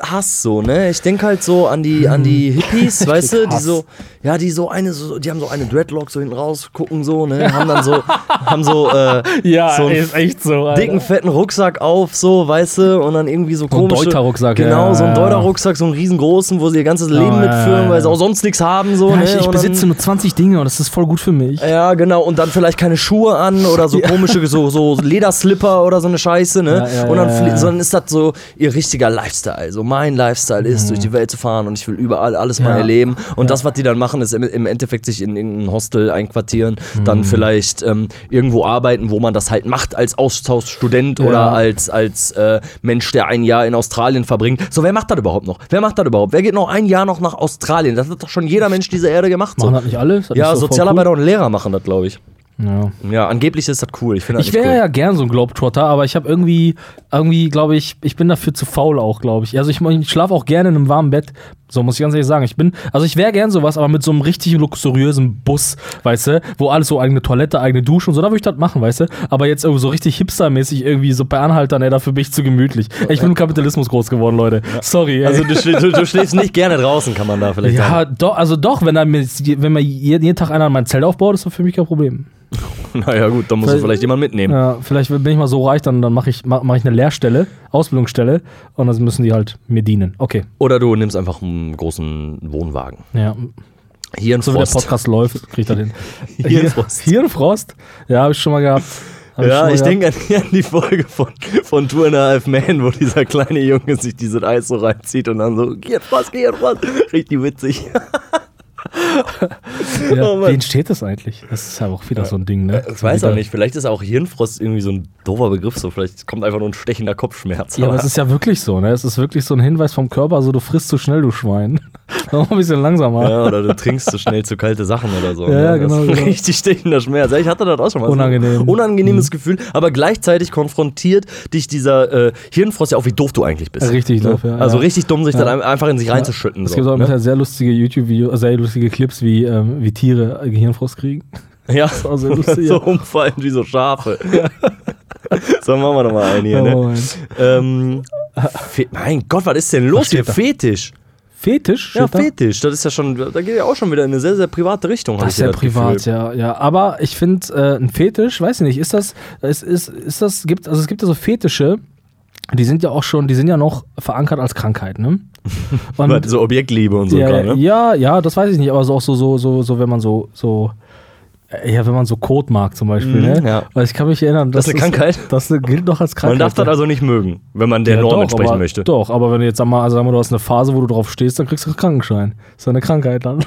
[SPEAKER 4] Hass so, ne? Ich denk halt so an die, an die Hippies, weißt du, die so, ja, die so eine, so, die haben so eine Dreadlock so hinten raus, gucken so, ne? Haben dann so, haben so, äh,
[SPEAKER 3] Ja,
[SPEAKER 4] so einen
[SPEAKER 3] ist echt so, Alter.
[SPEAKER 4] dicken, fetten Rucksack auf, so, weißt du, und dann irgendwie so
[SPEAKER 3] ein
[SPEAKER 4] komische.
[SPEAKER 3] Deuter-Rucksack,
[SPEAKER 4] Genau,
[SPEAKER 3] ja,
[SPEAKER 4] so ein. Deuter-Rucksack, so einen riesengroßen, wo sie ihr ganzes Leben
[SPEAKER 3] ja,
[SPEAKER 4] mitführen, weil sie auch sonst nichts haben, so,
[SPEAKER 3] Ja,
[SPEAKER 4] ne?
[SPEAKER 3] ich, ich besitze
[SPEAKER 4] dann,
[SPEAKER 3] nur 20 Dinge und das ist voll gut für mich.
[SPEAKER 4] ja, genau. Und dann vielleicht keine Schuhe an oder so komische, so, so Lederslipper oder so eine Scheiße, ne? Und dann, sondern ist das so ihr richtiger Lifestyle. So mein Lifestyle ist, durch die Welt zu fahren und ich will überall alles mal
[SPEAKER 3] Mhm. Ja.
[SPEAKER 4] erleben. Und
[SPEAKER 3] Ja.
[SPEAKER 4] das, was die dann machen, ist im, im Endeffekt sich in irgendein Hostel einquartieren,
[SPEAKER 3] Mhm.
[SPEAKER 4] dann vielleicht ähm, irgendwo arbeiten, wo man das halt macht als Austauschstudent
[SPEAKER 3] Ja.
[SPEAKER 4] oder als, als äh, Mensch, der ein Jahr in Australien verbringt. So, wer macht das überhaupt noch? Wer macht das überhaupt? Wer geht noch ein Jahr noch nach Australien? Das hat doch schon jeder Mensch dieser Erde gemacht.
[SPEAKER 3] Machen
[SPEAKER 4] So.
[SPEAKER 3] das nicht alle? Das
[SPEAKER 4] Ja,
[SPEAKER 3] so
[SPEAKER 4] Sozialarbeiter und Lehrer machen das, glaube ich.
[SPEAKER 3] Ja.
[SPEAKER 4] Ja, angeblich ist das cool. Ich
[SPEAKER 3] Ich wäre
[SPEAKER 4] cool.
[SPEAKER 3] ja gern so ein Globetrotter, aber ich habe irgendwie, irgendwie glaube ich, ich bin dafür zu faul auch, glaube ich. Also ich, ich schlafe auch gerne in einem warmen Bett. So muss ich ganz ehrlich sagen. Ich bin, also ich wäre gern sowas, aber mit so einem richtig luxuriösen Bus, weißt du, wo alles so eigene Toilette, eigene Dusche und so, da würde ich das machen, weißt du. Aber jetzt irgendwie so richtig hipstermäßig irgendwie so bei Anhaltern, ey, dafür bin ich zu gemütlich. Ich bin im Kapitalismus groß geworden, Leute. Sorry. Ey.
[SPEAKER 4] Also du, du, du schläfst nicht gerne draußen, kann man da vielleicht sagen.
[SPEAKER 3] ja, doch, also doch, wenn, mir, wenn mir jeden Tag einer mein Zelt aufbaut, ist das für mich kein Problem.
[SPEAKER 4] Naja gut, dann musst du vielleicht jemanden mitnehmen.
[SPEAKER 3] Ja, vielleicht bin ich mal so reich, dann, dann mache ich, mach, mach ich eine Lehrstelle, Ausbildungsstelle und dann müssen die halt mir dienen. Okay.
[SPEAKER 4] Oder du nimmst einfach einen großen Wohnwagen.
[SPEAKER 3] Ja.
[SPEAKER 4] Hier in
[SPEAKER 3] So wie der. Podcast läuft, krieg ich da den.
[SPEAKER 4] Hirnfrost.
[SPEAKER 3] Hirnfrost? Ja, habe ich schon mal gehabt. Hab
[SPEAKER 4] Ja, ich
[SPEAKER 3] gehabt.
[SPEAKER 4] denke an, an die Folge von, von Two and a Half Men, wo dieser kleine Junge sich dieses Eis so reinzieht und dann so, geh Frost, geh Frost. Richtig witzig.
[SPEAKER 3] Ja.
[SPEAKER 4] Oh Mann.
[SPEAKER 3] Wie entsteht das eigentlich? Das ist ja auch wieder so ein Ding, ne?
[SPEAKER 4] Ich weiß auch nicht, vielleicht ist auch Hirnfrost irgendwie so ein doofer Begriff, so vielleicht kommt einfach nur ein stechender Kopfschmerz.
[SPEAKER 3] Ja, aber es ist ja wirklich so, ne? Es ist wirklich so ein Hinweis vom Körper, so du frisst zu schnell, du Schwein. Mach mal ein bisschen langsamer.
[SPEAKER 4] Ja, oder du trinkst zu schnell zu kalte Sachen oder so.
[SPEAKER 3] Ja, ja,
[SPEAKER 4] ne? Das
[SPEAKER 3] genau, genau.
[SPEAKER 4] Richtig stechender Schmerz. Ja, Ich hatte das auch schon mal.
[SPEAKER 3] Unangenehm.
[SPEAKER 4] So unangenehmes Gefühl, aber gleichzeitig konfrontiert dich dieser äh, Hirnfrost ja auch, wie doof du eigentlich bist.
[SPEAKER 3] Richtig
[SPEAKER 4] Ne?
[SPEAKER 3] doof, ja,
[SPEAKER 4] Also
[SPEAKER 3] ja.
[SPEAKER 4] richtig dumm, sich
[SPEAKER 3] Ja.
[SPEAKER 4] dann einfach in sich reinzuschütten.
[SPEAKER 3] Es
[SPEAKER 4] so,
[SPEAKER 3] gibt auch
[SPEAKER 4] ne?
[SPEAKER 3] ne? sehr lustige YouTube-Videos, sehr lustige Clips, wie, ähm, wie Tiere Gehirnfrost kriegen.
[SPEAKER 4] Ja,
[SPEAKER 3] auch sehr lustig,
[SPEAKER 4] so
[SPEAKER 3] ja.
[SPEAKER 4] umfallen wie so Schafe. so, machen wir doch mal einen hier.
[SPEAKER 3] Oh,
[SPEAKER 4] Ne?
[SPEAKER 3] Mann.
[SPEAKER 4] Ähm, mein Gott, was ist denn los hier?
[SPEAKER 3] da?
[SPEAKER 4] Fetisch.
[SPEAKER 3] Fetisch?
[SPEAKER 4] Ja,
[SPEAKER 3] da?
[SPEAKER 4] Fetisch. Das ist ja schon, da geht ja auch schon wieder in eine sehr, sehr private Richtung.
[SPEAKER 3] Das ist ja privat,
[SPEAKER 4] Gefühl.
[SPEAKER 3] ja, ja. Aber ich finde, äh, ein Fetisch, weiß ich nicht, ist das, ist, ist, ist das, gibt, also es gibt ja so Fetische, die sind ja auch schon, die sind ja noch verankert als Krankheit, ne? Und,
[SPEAKER 4] So Objektliebe und so.
[SPEAKER 3] ja,
[SPEAKER 4] gar, ne?
[SPEAKER 3] ja, ja, das weiß ich nicht, aber so auch so, so, so, so, wenn man so, so, ja, wenn man so Code mag zum Beispiel,
[SPEAKER 4] Mhm,
[SPEAKER 3] ne?
[SPEAKER 4] ja.
[SPEAKER 3] Weil ich kann mich erinnern,
[SPEAKER 4] Das ist eine Krankheit?
[SPEAKER 3] Das gilt noch als Krankheit.
[SPEAKER 4] Man darf das
[SPEAKER 3] ja.
[SPEAKER 4] also nicht mögen, wenn man der
[SPEAKER 3] Ja,
[SPEAKER 4] Norm
[SPEAKER 3] doch,
[SPEAKER 4] entsprechen
[SPEAKER 3] aber,
[SPEAKER 4] möchte.
[SPEAKER 3] Doch, aber wenn du jetzt sag mal, also sag mal, du hast eine Phase, wo du drauf stehst, dann kriegst du einen Krankenschein. Das ist eine Krankheit dann.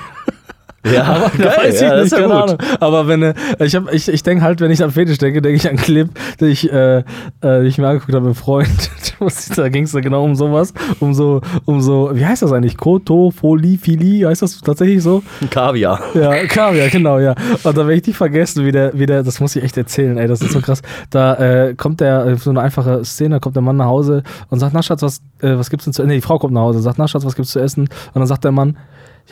[SPEAKER 4] Ja, aber
[SPEAKER 3] Weiß ich
[SPEAKER 4] ja, das
[SPEAKER 3] nicht,
[SPEAKER 4] ist ja
[SPEAKER 3] keine
[SPEAKER 4] gut.
[SPEAKER 3] Ahnung. Aber wenn äh, ich hab, ich, ich denke halt, wenn ich an Fetisch denke, denke ich an einen Clip, den ich, äh, äh, ich mir angeguckt habe Freund. da ging es da genau um sowas, um so, um so, wie heißt das eigentlich? Kotofoliphilie, heißt das tatsächlich so?
[SPEAKER 4] Kaviar.
[SPEAKER 3] Ja, Kaviar, genau, ja. Und da werde ich nicht vergessen, wie der, wie der, das muss ich echt erzählen, ey, das ist so krass. Da äh, kommt der, äh, so eine einfache Szene, da kommt der Mann nach Hause und sagt, na Schatz, was, äh, was gibt's denn zu essen? Nee, die Frau kommt nach Hause, sagt, na Schatz, was gibt's zu essen? Und dann sagt der Mann,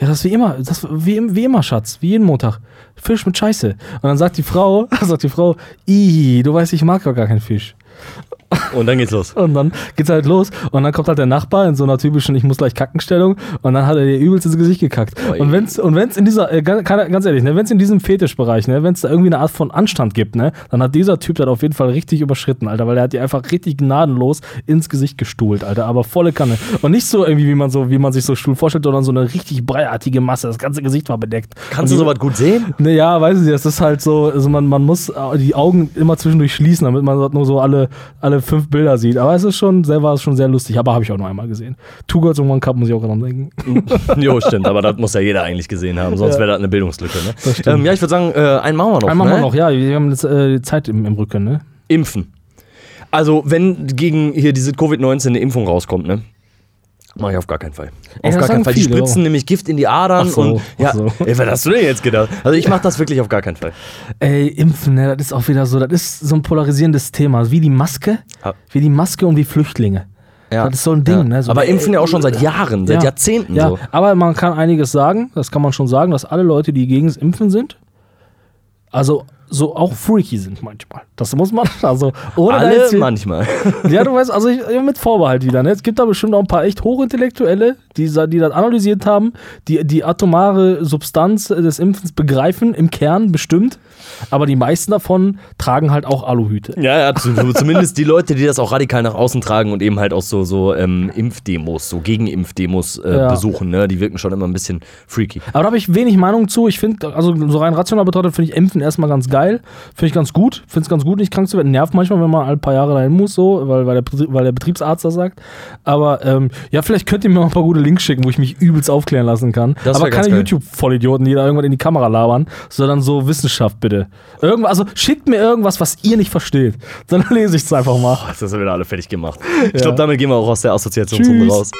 [SPEAKER 3] ja, das ist wie immer, das wie, wie immer, Schatz, wie jeden Montag. Fisch mit Scheiße. Und dann sagt die Frau, sagt die Frau, du weißt, ich mag doch gar keinen Fisch.
[SPEAKER 4] Und dann geht's los.
[SPEAKER 3] Und dann geht's halt los und dann kommt halt der Nachbar in so einer typischen Ich muss gleich Kackenstellung und dann hat er dir übelst ins Gesicht gekackt.
[SPEAKER 4] Oi.
[SPEAKER 3] Und wenn's, und wenn's in dieser, äh, ganz, ganz ehrlich, ne, wenn's in diesem Fetischbereich, ne, wenn's da irgendwie eine Art von Anstand gibt, ne, dann hat dieser Typ das auf jeden Fall richtig überschritten, Alter, weil er hat dir einfach richtig gnadenlos ins Gesicht gestuhlt, Alter, aber volle Kanne. Und nicht so irgendwie, wie man so, wie man sich so Stuhl vorstellt, sondern so eine richtig breiartige Masse. Das ganze Gesicht war bedeckt.
[SPEAKER 4] Kannst
[SPEAKER 3] Und
[SPEAKER 4] du sowas gut sehen?
[SPEAKER 3] Ne, ja, weiß ich nicht. Das ist halt so, also man, man muss äh, die Augen immer zwischendurch schließen, damit man dort nur so alle, alle fünf Bilder sieht. Aber es ist schon, selber ist schon sehr lustig. Aber habe ich auch noch einmal gesehen. Two Girls and One Cup muss ich auch dran denken.
[SPEAKER 4] jo, stimmt, aber das muss ja jeder eigentlich gesehen haben, sonst
[SPEAKER 3] Ja.
[SPEAKER 4] wäre das eine Bildungslücke. Ne? Ähm, ja, ich würde sagen, äh, einen machen wir noch.
[SPEAKER 3] Einmal
[SPEAKER 4] ne?
[SPEAKER 3] mal noch, ja. Wir haben jetzt äh, Zeit im, im Rücken, ne?
[SPEAKER 4] Impfen. Also, wenn gegen hier diese Covid-19 eine Impfung rauskommt, ne? Mach ich auf gar keinen Fall. Auf
[SPEAKER 3] das
[SPEAKER 4] gar keinen Fall. Die spritzen
[SPEAKER 3] auch.
[SPEAKER 4] nämlich Gift in die Adern
[SPEAKER 3] so,
[SPEAKER 4] und. Ja,
[SPEAKER 3] so.
[SPEAKER 4] ey, was hast du denn jetzt gedacht? Also, ich mach das wirklich auf gar keinen Fall.
[SPEAKER 3] Ey, Impfen, ne, das ist auch wieder so, das ist so ein polarisierendes Thema. Wie die Maske,
[SPEAKER 4] Ja.
[SPEAKER 3] wie die Maske und wie Flüchtlinge.
[SPEAKER 4] Ja.
[SPEAKER 3] Das ist so ein Ding,
[SPEAKER 4] Ja.
[SPEAKER 3] ne? So,
[SPEAKER 4] aber impfen ja auch schon seit Jahren, seit
[SPEAKER 3] Ja.
[SPEAKER 4] Jahrzehnten
[SPEAKER 3] Ja,
[SPEAKER 4] so.
[SPEAKER 3] aber man kann einiges sagen, das kann man schon sagen, dass alle Leute, die gegen das Impfen sind, also so auch freaky sind manchmal. Das muss man, also ohne
[SPEAKER 4] Alle
[SPEAKER 3] jetzt
[SPEAKER 4] manchmal.
[SPEAKER 3] Ja, du weißt, also ich, mit Vorbehalt wieder. Ne? Es gibt da bestimmt auch ein paar echt Hochintellektuelle, die, die das analysiert haben, die die atomare Substanz des Impfens begreifen, im Kern bestimmt. Aber die meisten davon tragen halt auch Aluhüte.
[SPEAKER 4] Ja, ja, zu- zumindest die Leute, die das auch radikal nach außen tragen und eben halt auch so, so ähm, Impfdemos, so Gegenimpfdemos äh,
[SPEAKER 3] Ja.
[SPEAKER 4] besuchen, ne? Die wirken schon immer ein bisschen freaky.
[SPEAKER 3] Aber da habe ich wenig Meinung zu. Ich finde, also so rein rational betrachtet, finde ich Impfen erstmal ganz geil. Finde ich ganz gut. Finde es ganz gut, nicht krank zu werden. Nervt manchmal, wenn man alle paar Jahre dahin muss, so, weil, weil, der, weil der Betriebsarzt das sagt. Aber ähm, ja, vielleicht könnt ihr mir mal ein paar gute Links schicken, wo ich mich übelst aufklären lassen kann.
[SPEAKER 4] Das
[SPEAKER 3] Aber keine. YouTube-Vollidioten, die da irgendwann in die Kamera labern, sondern so Wissenschaft bitte. Irgendwas, also schickt mir irgendwas, was ihr nicht versteht. Dann lese ich es einfach mal.
[SPEAKER 4] Boah, das haben wir alle fertig gemacht. Ich
[SPEAKER 3] Ja.
[SPEAKER 4] glaube, damit gehen wir auch aus der Assoziationsrunde
[SPEAKER 3] Tschüss.
[SPEAKER 4] raus.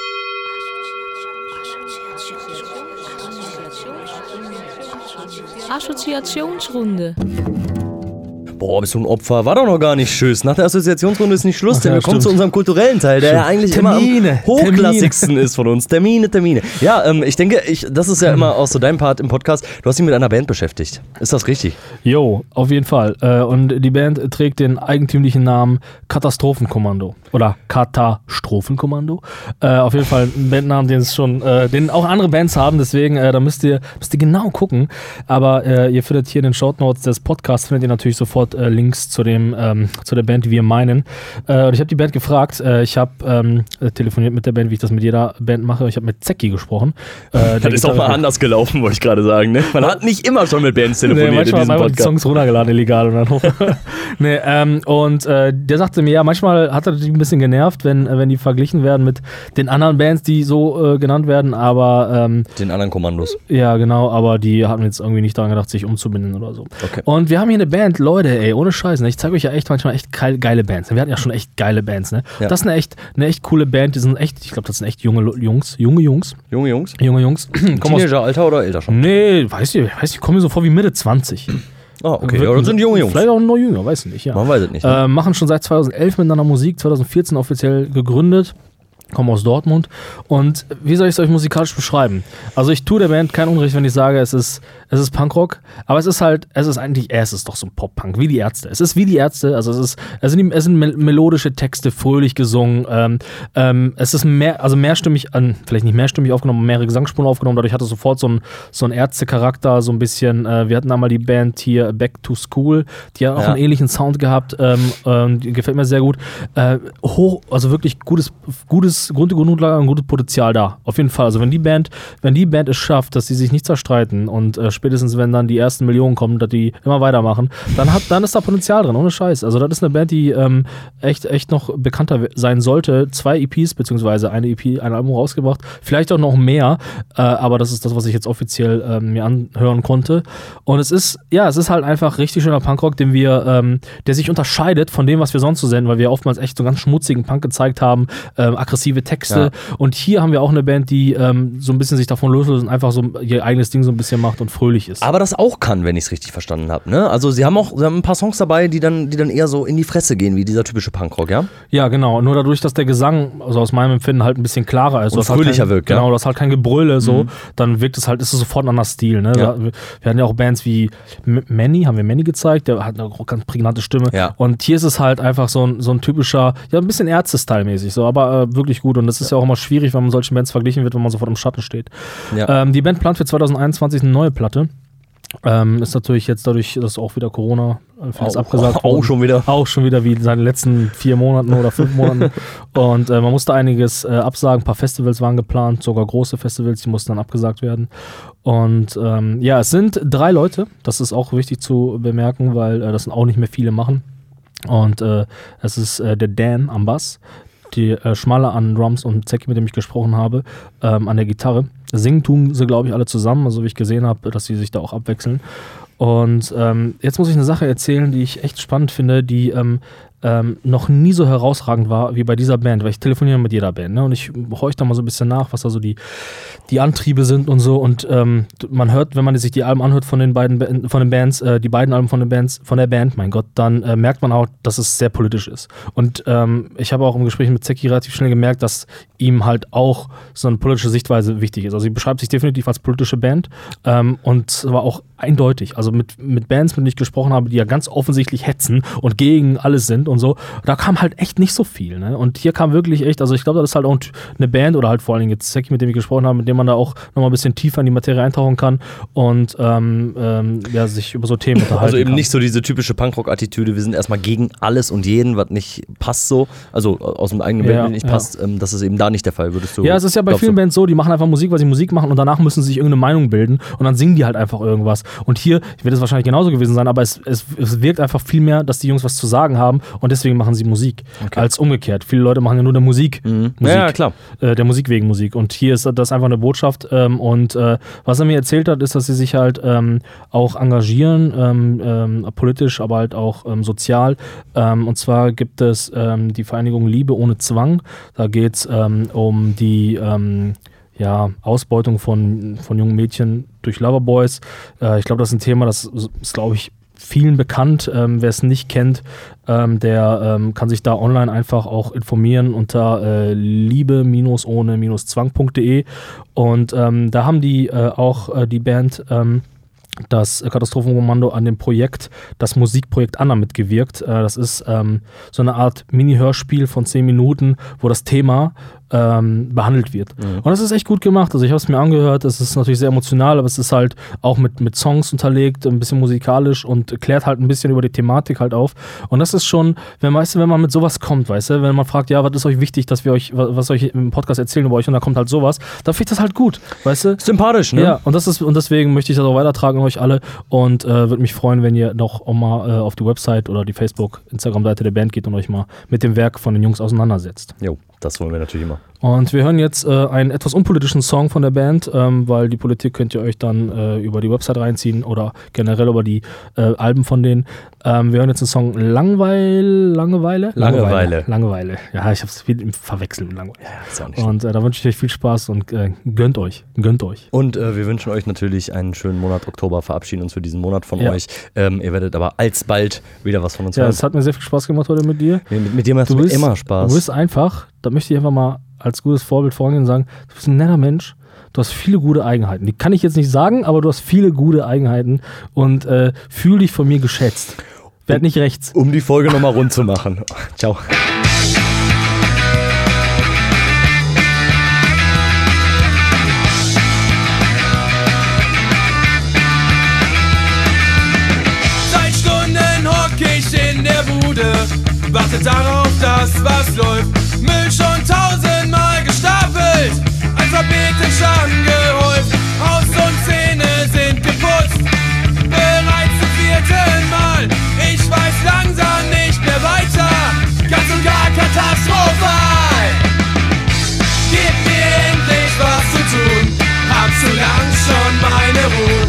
[SPEAKER 2] Assoziationsrunde.
[SPEAKER 4] Boah, bist du ein Opfer? War doch noch gar nicht Tschüss. Nach der Assoziationsrunde ist nicht Schluss,
[SPEAKER 3] Ach
[SPEAKER 4] denn
[SPEAKER 3] ja,
[SPEAKER 4] wir kommen
[SPEAKER 3] stimmt.
[SPEAKER 4] zu unserem kulturellen Teil, der ja eigentlich
[SPEAKER 3] Termine,
[SPEAKER 4] immer am hochklassigsten ist von uns. Termine, Termine. Ja, ähm, ich denke, ich, das ist ja immer auch so dein Part im Podcast. Du hast dich mit einer Band beschäftigt. Ist das richtig?
[SPEAKER 3] Jo, auf jeden Fall. Äh, und die Band trägt den eigentümlichen Namen Katastrophenkommando. Oder Katastrophenkommando. Äh, auf jeden Fall ein Bandnamen, den es schon, äh, den auch andere Bands haben, deswegen, da müsst ihr, müsst ihr genau gucken. Aber ihr findet hier in den Shortnotes des Podcasts, findet ihr natürlich sofort äh, Links zu dem, ähm, zu der Band, die wir meinen. Äh, und ich habe die Band gefragt, äh, ich habe ähm, äh, telefoniert mit der Band, wie ich das mit jeder Band mache. Ich habe mit Zecki gesprochen. Äh,
[SPEAKER 4] Das ist auch mal anders gelaufen, wollte ich gerade sagen. Ne? Man hat nicht immer schon mit Bands telefoniert
[SPEAKER 3] Nee,
[SPEAKER 4] in
[SPEAKER 3] manchmal
[SPEAKER 4] diesem
[SPEAKER 3] haben die. Songs runtergeladen, illegal und dann hoch. nee, ähm, und äh, der sagte mir, ja, manchmal hat er dich ein bisschen genervt, wenn, äh, wenn die verglichen werden mit den anderen Bands, die so genannt werden, aber ähm,
[SPEAKER 4] Den anderen Kommandos.
[SPEAKER 3] ja, genau, aber die hatten jetzt irgendwie nicht daran gedacht, sich umzubinden oder so.
[SPEAKER 4] Okay.
[SPEAKER 3] Und wir haben hier eine Band, Leute, ey, ohne Scheiß. Ne? Ich zeige euch ja echt manchmal echt geil- geile Bands. Wir hatten ja schon echt geile Bands, ne?
[SPEAKER 4] Ja.
[SPEAKER 3] Das ist eine echt, eine echt coole Band. Die sind echt, ich glaube, das sind echt junge Jungs. Junge Jungs.
[SPEAKER 4] Junge Jungs?
[SPEAKER 3] Junge Jungs.
[SPEAKER 4] Teenager-Alter oder älter schon?
[SPEAKER 3] nee, weiß ich, weiß ich, kommen mir so vor wie Mitte 20.
[SPEAKER 4] Ah, okay. Ja, das sind junge Jungs.
[SPEAKER 3] Vielleicht auch noch jünger, weiß ich nicht, ja.
[SPEAKER 4] Man weiß es nicht. Ne?
[SPEAKER 3] Äh, machen schon seit 2011 miteinander Musik, 2014 offiziell gegründet, kommen aus Dortmund. Und wie soll ich es euch musikalisch beschreiben? Also ich tue der Band kein Unrecht, wenn ich sage, es ist, es ist Punkrock, aber es ist halt, es ist eigentlich, es ist doch so ein Pop-Punk, wie die Ärzte. Es ist wie die Ärzte, also es ist, es sind, es sind mel melodische Texte, fröhlich gesungen. Ähm, ähm, es ist mehr, also mehrstimmig, an, vielleicht nicht mehrstimmig aufgenommen, mehrere Gesangsspuren aufgenommen, dadurch hat es sofort so einen so einen Ärzte-Charakter, so ein bisschen, äh, wir hatten einmal die Band hier Back to School, die hat auch
[SPEAKER 4] Ja.
[SPEAKER 3] einen ähnlichen Sound gehabt, ähm, gefällt mir sehr gut. Äh, hoch, also wirklich gutes, gutes Grund, Grundlage und gutes Potenzial da. Auf jeden Fall. Also wenn die Band, wenn die Band es schafft, dass sie sich nicht zerstreiten und äh, spätestens wenn dann die ersten Millionen kommen, dass die immer weitermachen, dann hat, dann ist da Potenzial drin, ohne Scheiß. Also das ist eine Band, die ähm, echt, echt noch bekannter sein sollte. Zwei EPs, beziehungsweise eine EP, ein Album rausgebracht, vielleicht auch noch mehr, äh, aber das ist das, was ich jetzt offiziell ähm, mir anhören konnte. Und es ist, ja, es ist halt einfach richtig schöner Punkrock, den wir, ähm, der sich unterscheidet von dem, was wir sonst so senden, weil wir oftmals echt so ganz schmutzigen Punk gezeigt haben, ähm, aggressive Texte. Und hier haben wir auch eine Band, die ähm, so ein bisschen sich davon loslöst und einfach so ihr eigenes Ding so ein bisschen macht und fröhlich ist.
[SPEAKER 4] Aber das auch kann, wenn ich es richtig verstanden habe. Ne? Also sie haben auch sie haben ein paar Songs dabei, die dann, die dann eher so in die Fresse gehen, wie dieser typische Punkrock, ja?
[SPEAKER 3] Ja, genau. Nur dadurch, dass der Gesang, also aus meinem Empfinden, halt ein bisschen klarer ist.
[SPEAKER 4] Und
[SPEAKER 3] halt
[SPEAKER 4] fröhlicher
[SPEAKER 3] kein,
[SPEAKER 4] wirkt, ja.
[SPEAKER 3] Genau, das halt kein Gebrülle so, dann wirkt es halt, ist es sofort ein anderer Stil. Ne?
[SPEAKER 4] Ja.
[SPEAKER 3] Wir, hatten ja auch Bands wie Manny, haben wir Manny gezeigt, der hat eine ganz prägnante Stimme.
[SPEAKER 4] Ja.
[SPEAKER 3] Und hier ist es halt einfach so ein, so ein typischer, ja, ein bisschen Ärzte-Style-mäßig, so, aber äh, wirklich gut. Und das ist ja auch immer schwierig, wenn man solchen Bands verglichen wird, wenn man sofort im Schatten steht.
[SPEAKER 4] Ja.
[SPEAKER 3] Ähm, die Band plant für 2021 eine neue Platte. Ähm, ist natürlich jetzt dadurch, dass auch wieder Corona äh, vieles
[SPEAKER 4] Auch-
[SPEAKER 3] abgesagt
[SPEAKER 4] auch
[SPEAKER 3] worden.
[SPEAKER 4] schon wieder.
[SPEAKER 3] Auch schon wieder wie in seinen letzten vier Monaten oder fünf Monaten. Und äh, man musste einiges äh, absagen. Ein paar Festivals waren geplant, sogar große Festivals, die mussten dann abgesagt werden. Und ähm, ja, es sind drei Leute. Das ist auch wichtig zu bemerken, weil äh, das auch nicht mehr viele machen. Und äh, es ist äh, der Dan am Bass, die äh, Schmaler an Drums und Zeki, mit dem ich gesprochen habe, ähm, an der Gitarre. Singen tun sie, glaube ich, alle zusammen, also wie ich gesehen habe, dass sie sich da auch abwechseln. Und ähm, jetzt muss ich eine Sache erzählen, die ich echt spannend finde, die ähm, ähm, noch nie so herausragend war wie bei dieser Band, weil ich telefoniere mit jeder Band ne? und ich horche da mal so ein bisschen nach, was da so die, die Antriebe sind und so und ähm, man hört, wenn man sich die Alben anhört von den beiden von den Bands, äh, die beiden Alben von den Bands, von der Band, mein Gott, dann äh, merkt man auch, dass es sehr politisch ist. Und ähm, ich habe auch im Gespräch mit Zeki relativ schnell gemerkt, dass ihm halt auch so eine politische Sichtweise wichtig ist. Also sie beschreibt sich definitiv als politische Band ähm, und zwar auch eindeutig. Also mit, mit Bands, mit denen ich gesprochen habe, die ja ganz offensichtlich hetzen und gegen alles sind und so, da kam halt echt nicht so viel. Ne? Und hier kam wirklich echt, also ich glaube, das ist halt auch eine Band oder halt vor allen Dingen jetzt Zeki, mit dem ich gesprochen habe, mit dem man da auch nochmal ein bisschen tiefer in die Materie eintauchen kann und ähm, ähm, ja, sich über so Themen unterhalten
[SPEAKER 4] Also eben
[SPEAKER 3] kann.
[SPEAKER 4] nicht so diese typische Punkrock-Attitüde, wir sind erstmal gegen alles und jeden, was nicht passt so, also aus dem eigenen
[SPEAKER 3] Ja,
[SPEAKER 4] Band nicht
[SPEAKER 3] ja.
[SPEAKER 4] passt, ähm, das ist eben da nicht der Fall, würdest du
[SPEAKER 3] Ja, es ist ja bei vielen
[SPEAKER 4] du?
[SPEAKER 3] Bands so, die machen einfach Musik, weil sie Musik machen und danach müssen sie sich irgendeine Meinung bilden und dann singen die halt einfach irgendwas. Und hier wird es wahrscheinlich genauso gewesen sein, aber es, es, es wirkt einfach viel mehr, dass die Jungs was zu sagen haben und deswegen machen sie Musik, als umgekehrt. Viele Leute machen ja nur der Musik. Musik
[SPEAKER 4] Ja, ja, klar.
[SPEAKER 3] Äh, der Musik wegen Musik. Und hier ist das einfach eine Botschaft. Ähm, und äh, was er mir erzählt hat, ist, dass sie sich halt ähm, auch engagieren, ähm, ähm, politisch, aber halt auch ähm, sozial. Ähm, und zwar gibt es die Vereinigung Liebe ohne Zwang. Da geht es um die ja, Ausbeutung von, von jungen Mädchen durch Loverboys. Äh, ich glaube, das ist ein Thema, das ist, glaube ich, vielen bekannt. Ähm, Wer es nicht kennt, ähm, der ähm, kann sich da online einfach auch informieren unter äh, liebe-ohne-zwang.de. Und ähm, da haben die äh, auch äh, die Band ähm, das Katastrophenkommando an dem Projekt, das Musikprojekt Anna mitgewirkt. Äh, das ist ähm, so eine Art Mini-Hörspiel von 10 Minuten, wo das Thema ähm, behandelt wird. Und das ist echt gut gemacht. Also ich habe es mir angehört, es ist natürlich sehr emotional, aber es ist halt auch mit, mit Songs unterlegt, ein bisschen musikalisch und klärt halt ein bisschen über die Thematik halt auf. Und das ist schon, wenn, weißt du, wenn man mit sowas kommt, weißt du, wenn man fragt, ja, was ist euch wichtig, dass wir euch, was was euch im Podcast erzählen über euch und da kommt halt sowas, dann finde ich das halt gut, weißt du?
[SPEAKER 4] Sympathisch, ne?
[SPEAKER 3] Ja, und, das ist, und deswegen möchte ich das auch weitertragen an euch alle und äh, würde mich freuen, wenn ihr noch auch mal äh, auf die Website oder die Facebook, Instagram-Seite der Band geht und euch mal mit dem Werk von den Jungs auseinandersetzt.
[SPEAKER 4] Jo, das wollen wir natürlich immer.
[SPEAKER 3] Und wir hören jetzt äh, einen etwas unpolitischen Song von der Band, ähm, weil die Politik könnt ihr euch dann äh, über die Website reinziehen oder generell über die äh, Alben von denen. Ähm, wir hören jetzt den Song Langweil, Langeweile?
[SPEAKER 4] Langeweile.
[SPEAKER 3] Langeweile. Ja, ich habe es viel im Verwechseln mit Langeweile.
[SPEAKER 4] Ist auch nicht
[SPEAKER 3] Und äh, da wünsche ich euch viel Spaß und äh, gönnt euch. Gönnt euch.
[SPEAKER 4] Und äh, wir wünschen euch natürlich einen schönen Monat Oktober, verabschieden uns für diesen Monat von
[SPEAKER 3] Ja.
[SPEAKER 4] euch. Ähm, ihr werdet aber alsbald wieder was von uns
[SPEAKER 3] Ja,
[SPEAKER 4] hören.
[SPEAKER 3] es hat mir sehr viel Spaß gemacht heute mit dir.
[SPEAKER 4] Nee, mit, mit dir macht es immer Spaß.
[SPEAKER 3] Du bist einfach, da möchte ich einfach mal als gutes Vorbild vorangehen und sagen, du bist ein netter Mensch, du hast viele gute Eigenheiten. Die kann ich jetzt nicht sagen, aber du hast viele gute Eigenheiten und äh, fühl dich von mir geschätzt. Werd nicht rechts.
[SPEAKER 4] um die Folge nochmal rund zu machen. Ciao.
[SPEAKER 5] Seit Stunden hock ich in der Bude, warte darauf, dass was läuft. Müll schon gestapelt, alphabetisch angehäuft. Haus und Zähne sind geputzt, bereits zum vierten Mal. Ich weiß langsam nicht mehr weiter, ganz und gar katastrophal. Gib mir endlich was zu tun, hab zu lang schon meine Ruhe.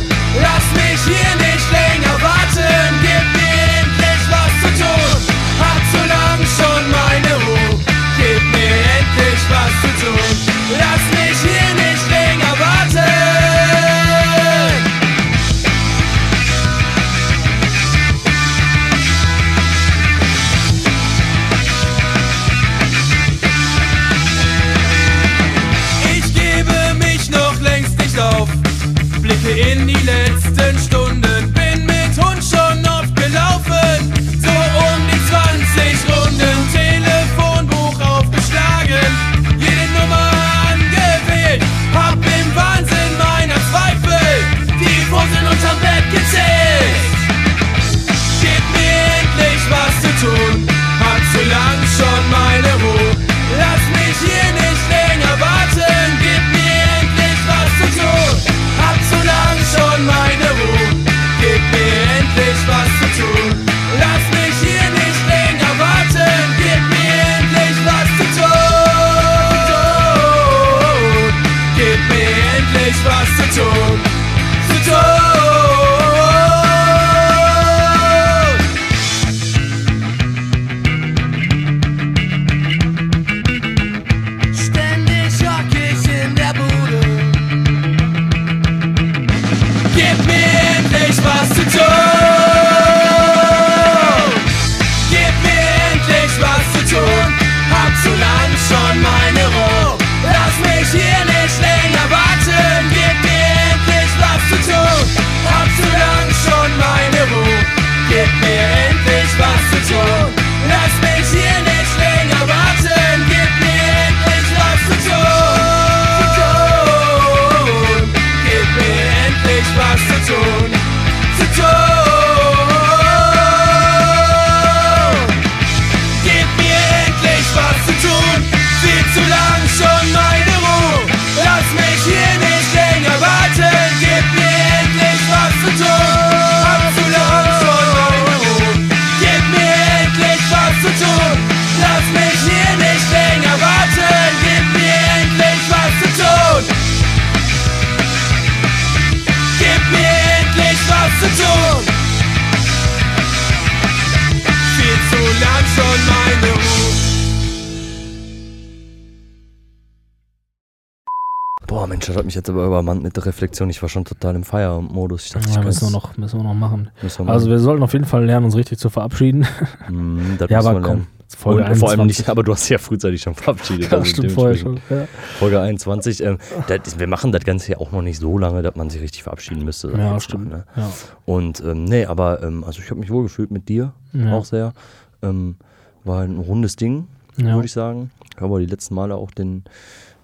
[SPEAKER 4] Mensch, das hat mich jetzt aber übermannt mit der Reflexion. Ich war schon total im Feierabendmodus. Ich dachte, ich
[SPEAKER 3] Ja,
[SPEAKER 4] kann
[SPEAKER 3] müssen wir, noch, müssen wir noch machen.
[SPEAKER 4] wir
[SPEAKER 3] Also
[SPEAKER 4] machen.
[SPEAKER 3] wir sollten auf jeden Fall lernen, uns richtig zu verabschieden.
[SPEAKER 4] Mm, das
[SPEAKER 3] ja, aber
[SPEAKER 4] wir
[SPEAKER 3] komm. Folge
[SPEAKER 4] Und vor allem
[SPEAKER 3] 21.
[SPEAKER 4] nicht, aber du hast ja frühzeitig schon verabschiedet.
[SPEAKER 3] Ja,
[SPEAKER 4] also
[SPEAKER 3] stimmt vorher schon. Ja,
[SPEAKER 4] Folge 21. Ähm, das, wir machen das Ganze ja auch noch nicht so lange, dass man sich richtig verabschieden müsste. ich
[SPEAKER 3] ja stimmt.
[SPEAKER 4] mal, ne?
[SPEAKER 3] Ja.
[SPEAKER 4] Und ähm, nee, aber ähm, also ich habe mich wohl gefühlt mit dir
[SPEAKER 3] Ja.
[SPEAKER 4] auch sehr. Ähm, war ein rundes Ding, würde ich sagen. Ich habe aber die letzten Male auch den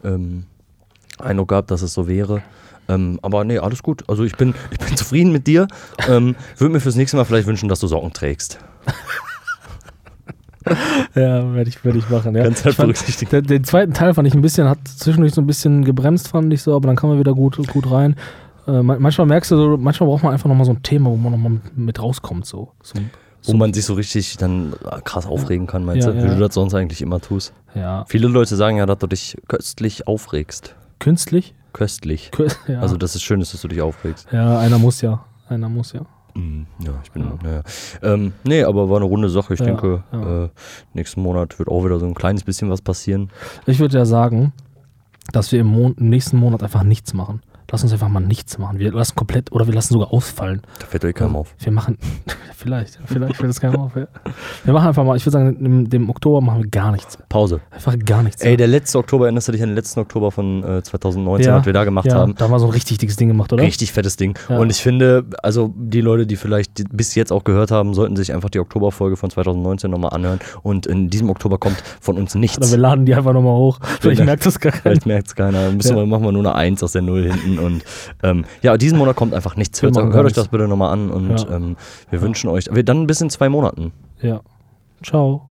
[SPEAKER 4] ähm, Eindruck gehabt, dass es so wäre. Ähm, aber nee, alles gut. Also ich bin, ich bin zufrieden mit dir. Ähm, Würde mir fürs nächste Mal vielleicht wünschen, dass du Socken trägst.
[SPEAKER 3] Ja, werde ich, werd ich machen. Ja.
[SPEAKER 4] Kannst halt
[SPEAKER 3] fand, den, den zweiten Teil fand ich ein bisschen, hat zwischendurch so ein bisschen gebremst, fand ich so, aber dann kam er wieder gut, gut rein. Äh, man- manchmal merkst du, so, manchmal braucht man einfach nochmal so ein Thema, wo man nochmal mit, mit rauskommt. So, so,
[SPEAKER 4] Wo man sich so richtig dann äh, krass aufregen kann, meinst
[SPEAKER 3] Ja,
[SPEAKER 4] du?
[SPEAKER 3] ja.
[SPEAKER 4] Wie du das sonst eigentlich immer tust.
[SPEAKER 3] Ja.
[SPEAKER 4] Viele Leute sagen ja, dass du dich köstlich aufregst.
[SPEAKER 3] Künstlich?
[SPEAKER 4] Köstlich.
[SPEAKER 3] Kü- Ja.
[SPEAKER 4] Also, dass es schön ist, dass du dich aufregst.
[SPEAKER 3] ja, einer muss ja. Einer muss ja.
[SPEAKER 4] Ja, ich bin, naja. Ähm, nee, aber war eine runde Sache. Ich
[SPEAKER 3] Ja,
[SPEAKER 4] denke,
[SPEAKER 3] ja.
[SPEAKER 4] Äh, nächsten Monat wird auch wieder so ein kleines bisschen was passieren.
[SPEAKER 3] Ich würde ja sagen, dass wir im, Mon im nächsten Monat einfach nichts machen. Lass uns einfach mal nichts machen. Wir lassen komplett oder wir lassen sogar ausfallen.
[SPEAKER 4] Da fällt euch keinem auf.
[SPEAKER 3] Wir machen, vielleicht, vielleicht fällt es keinem auf. Ja. Wir machen einfach mal, ich würde sagen, im dem Oktober machen wir gar nichts.
[SPEAKER 4] Pause.
[SPEAKER 3] Einfach gar nichts.
[SPEAKER 4] Ey, der letzte Oktober, erinnerst du dich an den letzten Oktober von äh, 2019,
[SPEAKER 3] Ja,
[SPEAKER 4] was wir da gemacht
[SPEAKER 3] ja,
[SPEAKER 4] haben?
[SPEAKER 3] Da haben wir so ein richtig dickes Ding gemacht, oder?
[SPEAKER 4] Richtig fettes Ding.
[SPEAKER 3] Ja.
[SPEAKER 4] Und ich finde, also die Leute, die vielleicht bis jetzt auch gehört haben, sollten sich einfach die Oktoberfolge von 2019 nochmal anhören. Und in diesem Oktober kommt von uns
[SPEAKER 3] Oder
[SPEAKER 4] nichts.
[SPEAKER 3] wir laden die einfach nochmal hoch. Vielleicht merkt das gar keiner.
[SPEAKER 4] Vielleicht merkt es keiner. Müssen wir, machen wir nur eine Eins aus der Null hinten. Und ähm, ja, diesen Monat kommt einfach nichts. Hört, hört euch das bitte nochmal an und
[SPEAKER 3] Ja.
[SPEAKER 4] ähm, wir wünschen euch, wir dann bis in zwei Monaten.
[SPEAKER 3] Ja. Ciao.